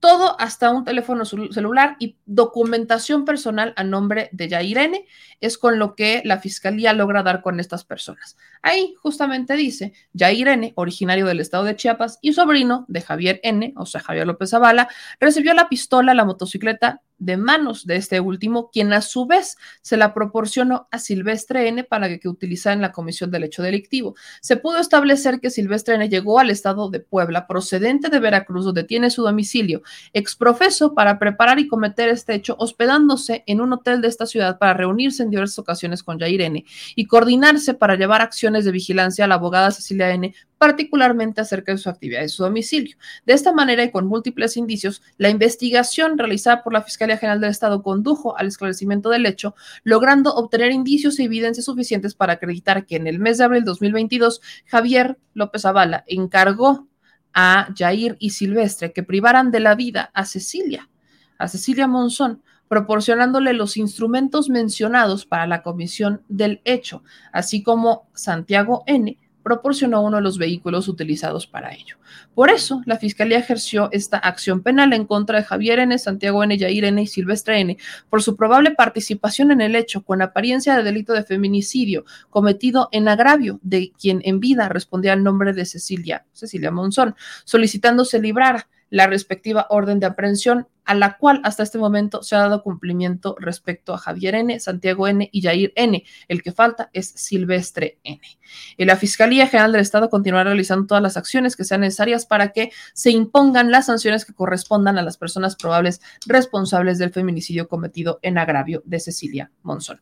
todo hasta un teléfono celular y documentación personal a nombre de Yairene es con lo que la fiscalía logra dar con estas personas. Ahí justamente dice, Jair N., originario del estado de Chiapas y sobrino de Javier N., o sea, Javier López Zavala, recibió la pistola, la motocicleta de manos de este último, quien a su vez se la proporcionó a Silvestre N para que, utilizara en la comisión del hecho delictivo. Se pudo establecer que Silvestre N llegó al estado de Puebla, procedente de Veracruz, donde tiene su domicilio, exprofeso para preparar y cometer este hecho, hospedándose en un hotel de esta ciudad para reunirse en diversas ocasiones con Jair N y coordinarse para llevar acción de vigilancia a la abogada Cecilia N., particularmente acerca de su actividad y su domicilio. De esta manera y con múltiples indicios, la investigación realizada por la Fiscalía General del Estado condujo al esclarecimiento del hecho, logrando obtener indicios y evidencias suficientes para acreditar que en el mes de abril de 2022 Javier López Avala encargó a Jair y Silvestre que privaran de la vida a Cecilia, a Cecilia Monzón, proporcionándole los instrumentos mencionados para la comisión del hecho, así como Santiago N proporcionó uno de los vehículos utilizados para ello. Por eso, la Fiscalía ejerció esta acción penal en contra de Javier N., Santiago N., Yair N. y Silvestre N. por su probable participación en el hecho con apariencia de delito de feminicidio cometido en agravio de quien en vida respondía al nombre de Cecilia, Cecilia Monzón, solicitándose librar la respectiva orden de aprehensión a la cual hasta este momento se ha dado cumplimiento respecto a Javier N., Santiago N. y Jair N. El que falta es Silvestre N. Y la Fiscalía General del Estado continuará realizando todas las acciones que sean necesarias para que se impongan las sanciones que correspondan a las personas probables responsables del feminicidio cometido en agravio de Cecilia Monzón.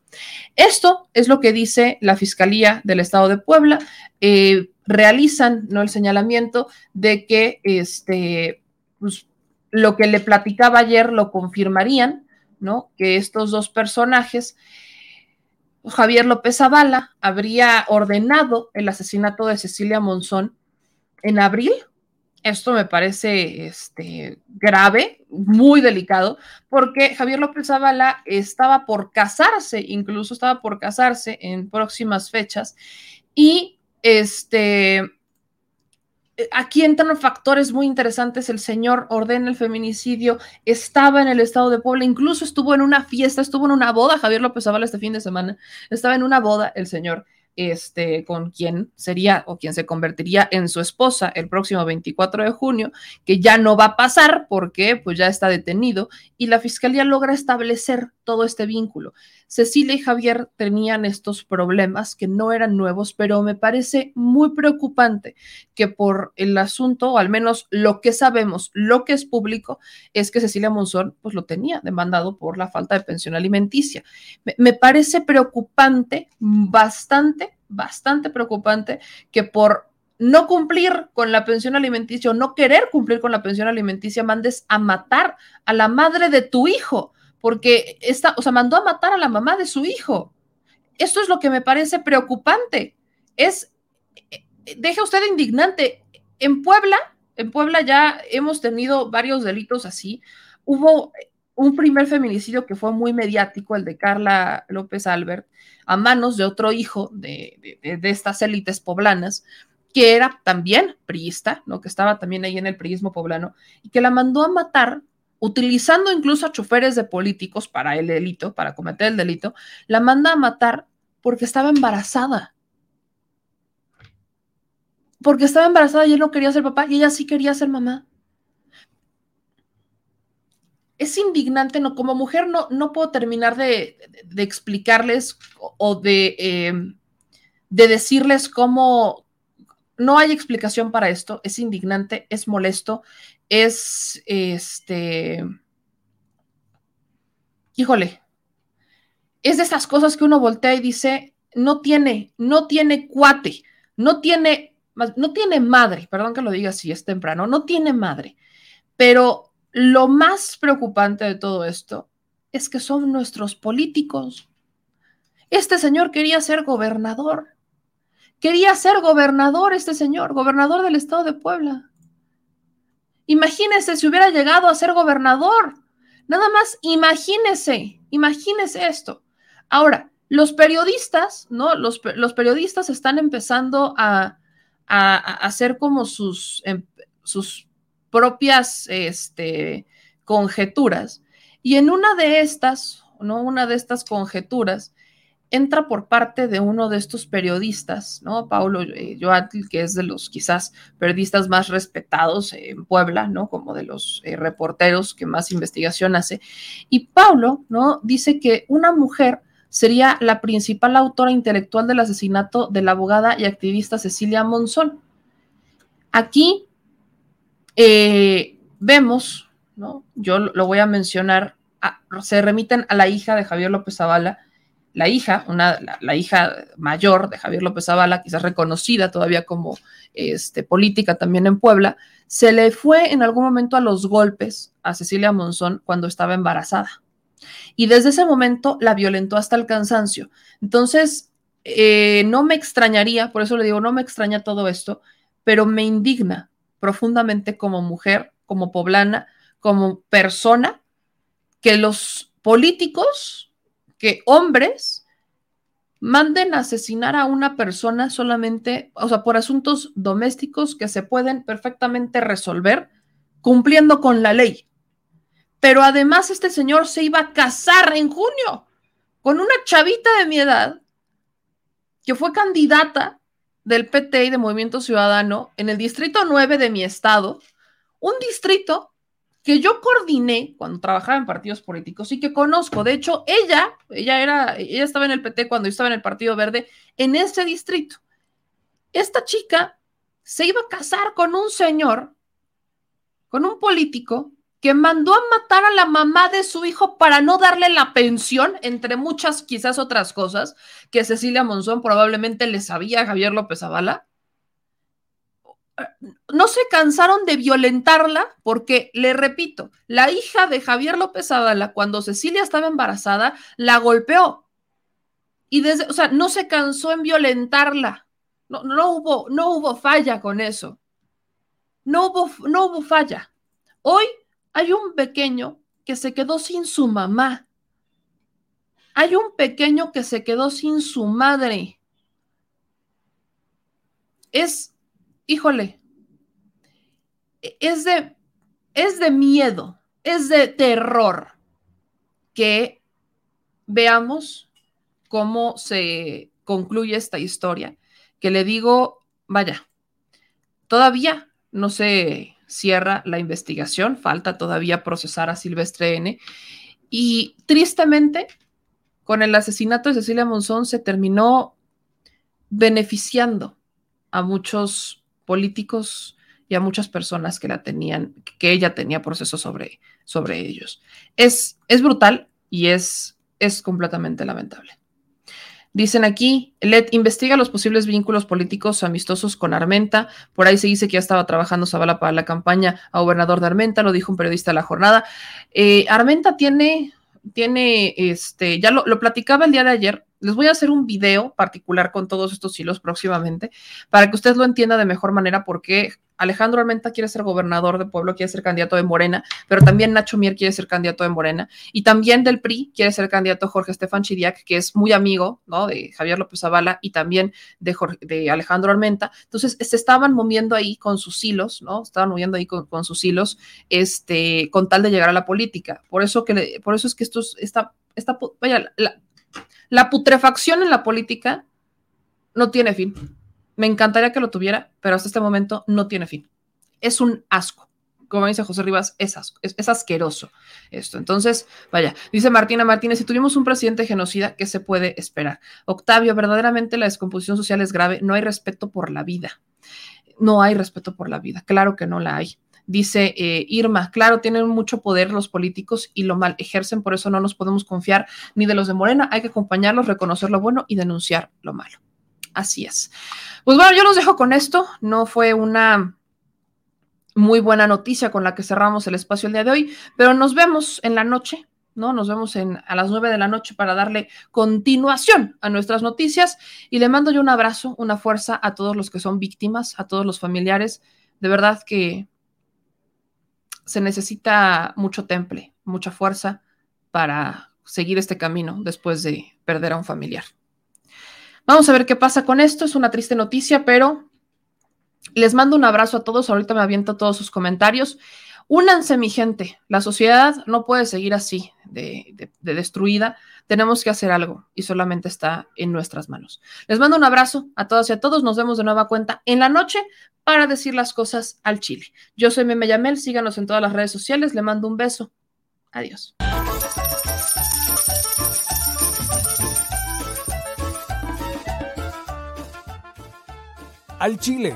Esto es lo que dice la Fiscalía del Estado de Puebla. Eh, realizan ¿no? el señalamiento de que este, pues, lo que le platicaba ayer lo confirmarían, ¿no? Que estos dos personajes, Javier López Zavala, habría ordenado el asesinato de Cecilia Monzón en abril. Esto me parece este, grave, muy delicado, porque Javier López Zavala estaba por casarse, incluso estaba por casarse en próximas fechas, y este, aquí entran factores muy interesantes. El señor ordena el feminicidio, estaba en el estado de Puebla, incluso estuvo en una fiesta, estuvo en una boda. Javier López Zavala este fin de semana estaba en una boda, el señor este, con quien sería o quien se convertiría en su esposa el próximo 24 de junio, que ya no va a pasar porque pues ya está detenido y la fiscalía logra establecer todo este vínculo. Cecilia y Javier tenían estos problemas que no eran nuevos, pero me parece muy preocupante que por el asunto, o al menos lo que sabemos, lo que es público, es que Cecilia Monzón pues lo tenía demandado por la falta de pensión alimenticia. Me, me parece preocupante, bastante, bastante preocupante que por no cumplir con la pensión alimenticia o no querer cumplir con la pensión alimenticia, mandes a matar a la madre de tu hijo porque esta, o sea, mandó a matar a la mamá de su hijo. Esto es lo que me parece preocupante. Es, deja usted indignante. En Puebla, en Puebla ya hemos tenido varios delitos así. Hubo un primer feminicidio que fue muy mediático, el de Carla López Albert, a manos de otro hijo de, de, estas élites poblanas, que era también priista, ¿no? que estaba también ahí en el priismo poblano, y que la mandó a matar utilizando incluso a choferes de políticos para el delito, para cometer el delito, la manda a matar porque estaba embarazada. Porque estaba embarazada y él no quería ser papá y ella sí quería ser mamá. Es indignante, ¿no? Como mujer no, no puedo terminar de, explicarles o de, eh, de decirles cómo, no hay explicación para esto, es indignante, es molesto, es este, híjole, es de esas cosas que uno voltea y dice, no tiene, no tiene cuate, no tiene, no tiene madre, perdón que lo diga así, es temprano, no tiene madre, pero lo más preocupante de todo esto es que son nuestros políticos. Este señor quería ser gobernador. Quería ser gobernador este señor, gobernador del estado de Puebla. Imagínese si hubiera llegado a ser gobernador. Nada más imagínese, imagínese esto. Ahora, los periodistas, ¿no? Los, periodistas están empezando a, hacer como sus, em, sus propias este, conjeturas. Y en una de estas, ¿no? Una de estas conjeturas entra por parte de uno de estos periodistas, ¿no? Paulo eh, que es de los quizás periodistas más respetados en Puebla, ¿no? Como de los eh, reporteros que más investigación hace. Y Paulo, ¿no? Dice que una mujer sería la principal autora intelectual del asesinato de la abogada y activista Cecilia Monzón. Aquí eh, vemos, ¿no? Yo lo voy a mencionar, se remiten a la hija de Javier López Zavala, la hija, una, la, hija mayor de Javier López Zavala, quizás reconocida todavía como este, política también en Puebla, se le fue en algún momento a los golpes a Cecilia Monzón cuando estaba embarazada. Y desde ese momento la violentó hasta el cansancio. Entonces, eh, no me extrañaría, por eso le digo, no me extraña todo esto, pero me indigna profundamente como mujer, como poblana, como persona, que los políticos que hombres manden a asesinar a una persona solamente, o sea, por asuntos domésticos que se pueden perfectamente resolver cumpliendo con la ley. Pero además este señor se iba a casar en junio con una chavita de mi edad que fue candidata del PT y de Movimiento Ciudadano en el Distrito 9 de mi estado, un distrito que yo coordiné cuando trabajaba en partidos políticos y que conozco. De hecho, ella, ella era, ella estaba en el PT cuando yo estaba en el Partido Verde, en ese distrito. Esta chica se iba a casar con un señor, con un político, que mandó a matar a la mamá de su hijo para no darle la pensión, entre muchas quizás otras cosas, que Cecilia Monzón probablemente le sabía a Javier López Zavala no se cansaron de violentarla porque, le repito, la hija de Javier López Zavala, cuando Cecilia estaba embarazada, la golpeó. Y desde, o sea, no se cansó en violentarla. No, no, hubo, no hubo falla con eso. No hubo, no hubo falla. Hoy hay un pequeño que se quedó sin su mamá. Hay un pequeño que se quedó sin su madre. Es híjole, es de, es de miedo, es de terror que veamos cómo se concluye esta historia, que le digo, vaya, todavía no se cierra la investigación, falta todavía procesar a Silvestre N. Y tristemente, con el asesinato de Cecilia Monzón se terminó beneficiando a muchos políticos y a muchas personas que la tenían, que ella tenía procesos sobre, sobre ellos. Es, es brutal y es, es completamente lamentable. Dicen aquí, LED investiga los posibles vínculos políticos amistosos con Armenta. Por ahí se dice que ya estaba trabajando Zavala para la campaña a gobernador de Armenta, lo dijo un periodista de la jornada. Eh, Armenta tiene, tiene, este, ya lo, lo platicaba el día de ayer, les voy a hacer un video particular con todos estos hilos próximamente para que usted lo entienda de mejor manera porque Alejandro Armenta quiere ser gobernador de Pueblo, quiere ser candidato de Morena, pero también Nacho Mier quiere ser candidato de Morena y también del PRI quiere ser candidato Jorge Estefan Chiriac, que es muy amigo ¿no? de Javier López Zavala y también de, de Alejandro Armenta. Entonces, se estaban moviendo ahí con sus hilos, ¿no? Estaban moviendo ahí con, sus hilos, este, con tal de llegar a la política. Por eso, que por eso es que esto está, está vaya, la, la putrefacción en la política no tiene fin. Me encantaría que lo tuviera, pero hasta este momento no tiene fin. Es un asco. Como dice José Rivas, es, asco, es, asqueroso esto. Entonces, vaya, dice Martina Martínez, si tuvimos un presidente genocida, ¿qué se puede esperar? Octavio, verdaderamente la descomposición social es grave, no hay respeto por la vida. No hay respeto por la vida, claro que no la hay. Dice eh, Irma, claro, tienen mucho poder los políticos y lo mal ejercen, por eso no nos podemos confiar ni de los de Morena, hay que acompañarlos, reconocer lo bueno y denunciar lo malo. Así es. Pues bueno, yo los dejo con esto. No fue una muy buena noticia con la que cerramos el espacio el día de hoy, pero nos vemos en la noche, ¿no? Nos vemos en, a las nueve de la noche para darle continuación a nuestras noticias y le mando yo un abrazo, una fuerza a todos los que son víctimas, a todos los familiares. De verdad que se necesita mucho temple, mucha fuerza para seguir este camino después de perder a un familiar. Vamos a ver qué pasa con esto. Es una triste noticia, pero les mando un abrazo a todos. Ahorita me aviento todos sus comentarios. Únanse, mi gente. La sociedad no puede seguir así, de, destruida. Tenemos que hacer algo y solamente está en nuestras manos. Les mando un abrazo a todas y a todos. Nos vemos de nueva cuenta en la noche para decir las cosas al chile. Yo soy Meme Yamel. Síganos en todas las redes sociales. Le mando un beso. Adiós. Al Chile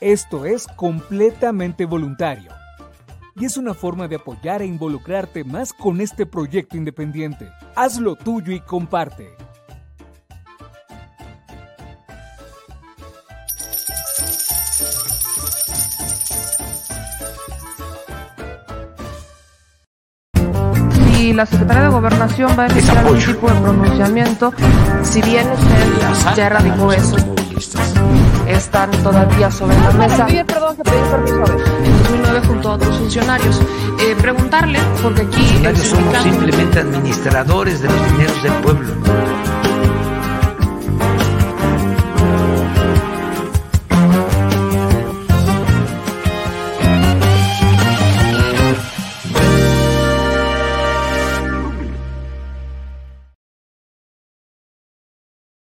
esto es completamente voluntario y es una forma de apoyar e involucrarte más con este proyecto independiente. Hazlo tuyo y comparte. Y la Secretaría de Gobernación va a emitir algún tipo de pronunciamiento, si bien usted ya erradicó eso, están todavía sobre la mesa. perdón, que pedí permiso En 2009 junto a otros funcionarios. Eh, preguntarle, porque aquí... Los funcionarios somos simplemente administradores de los dineros del pueblo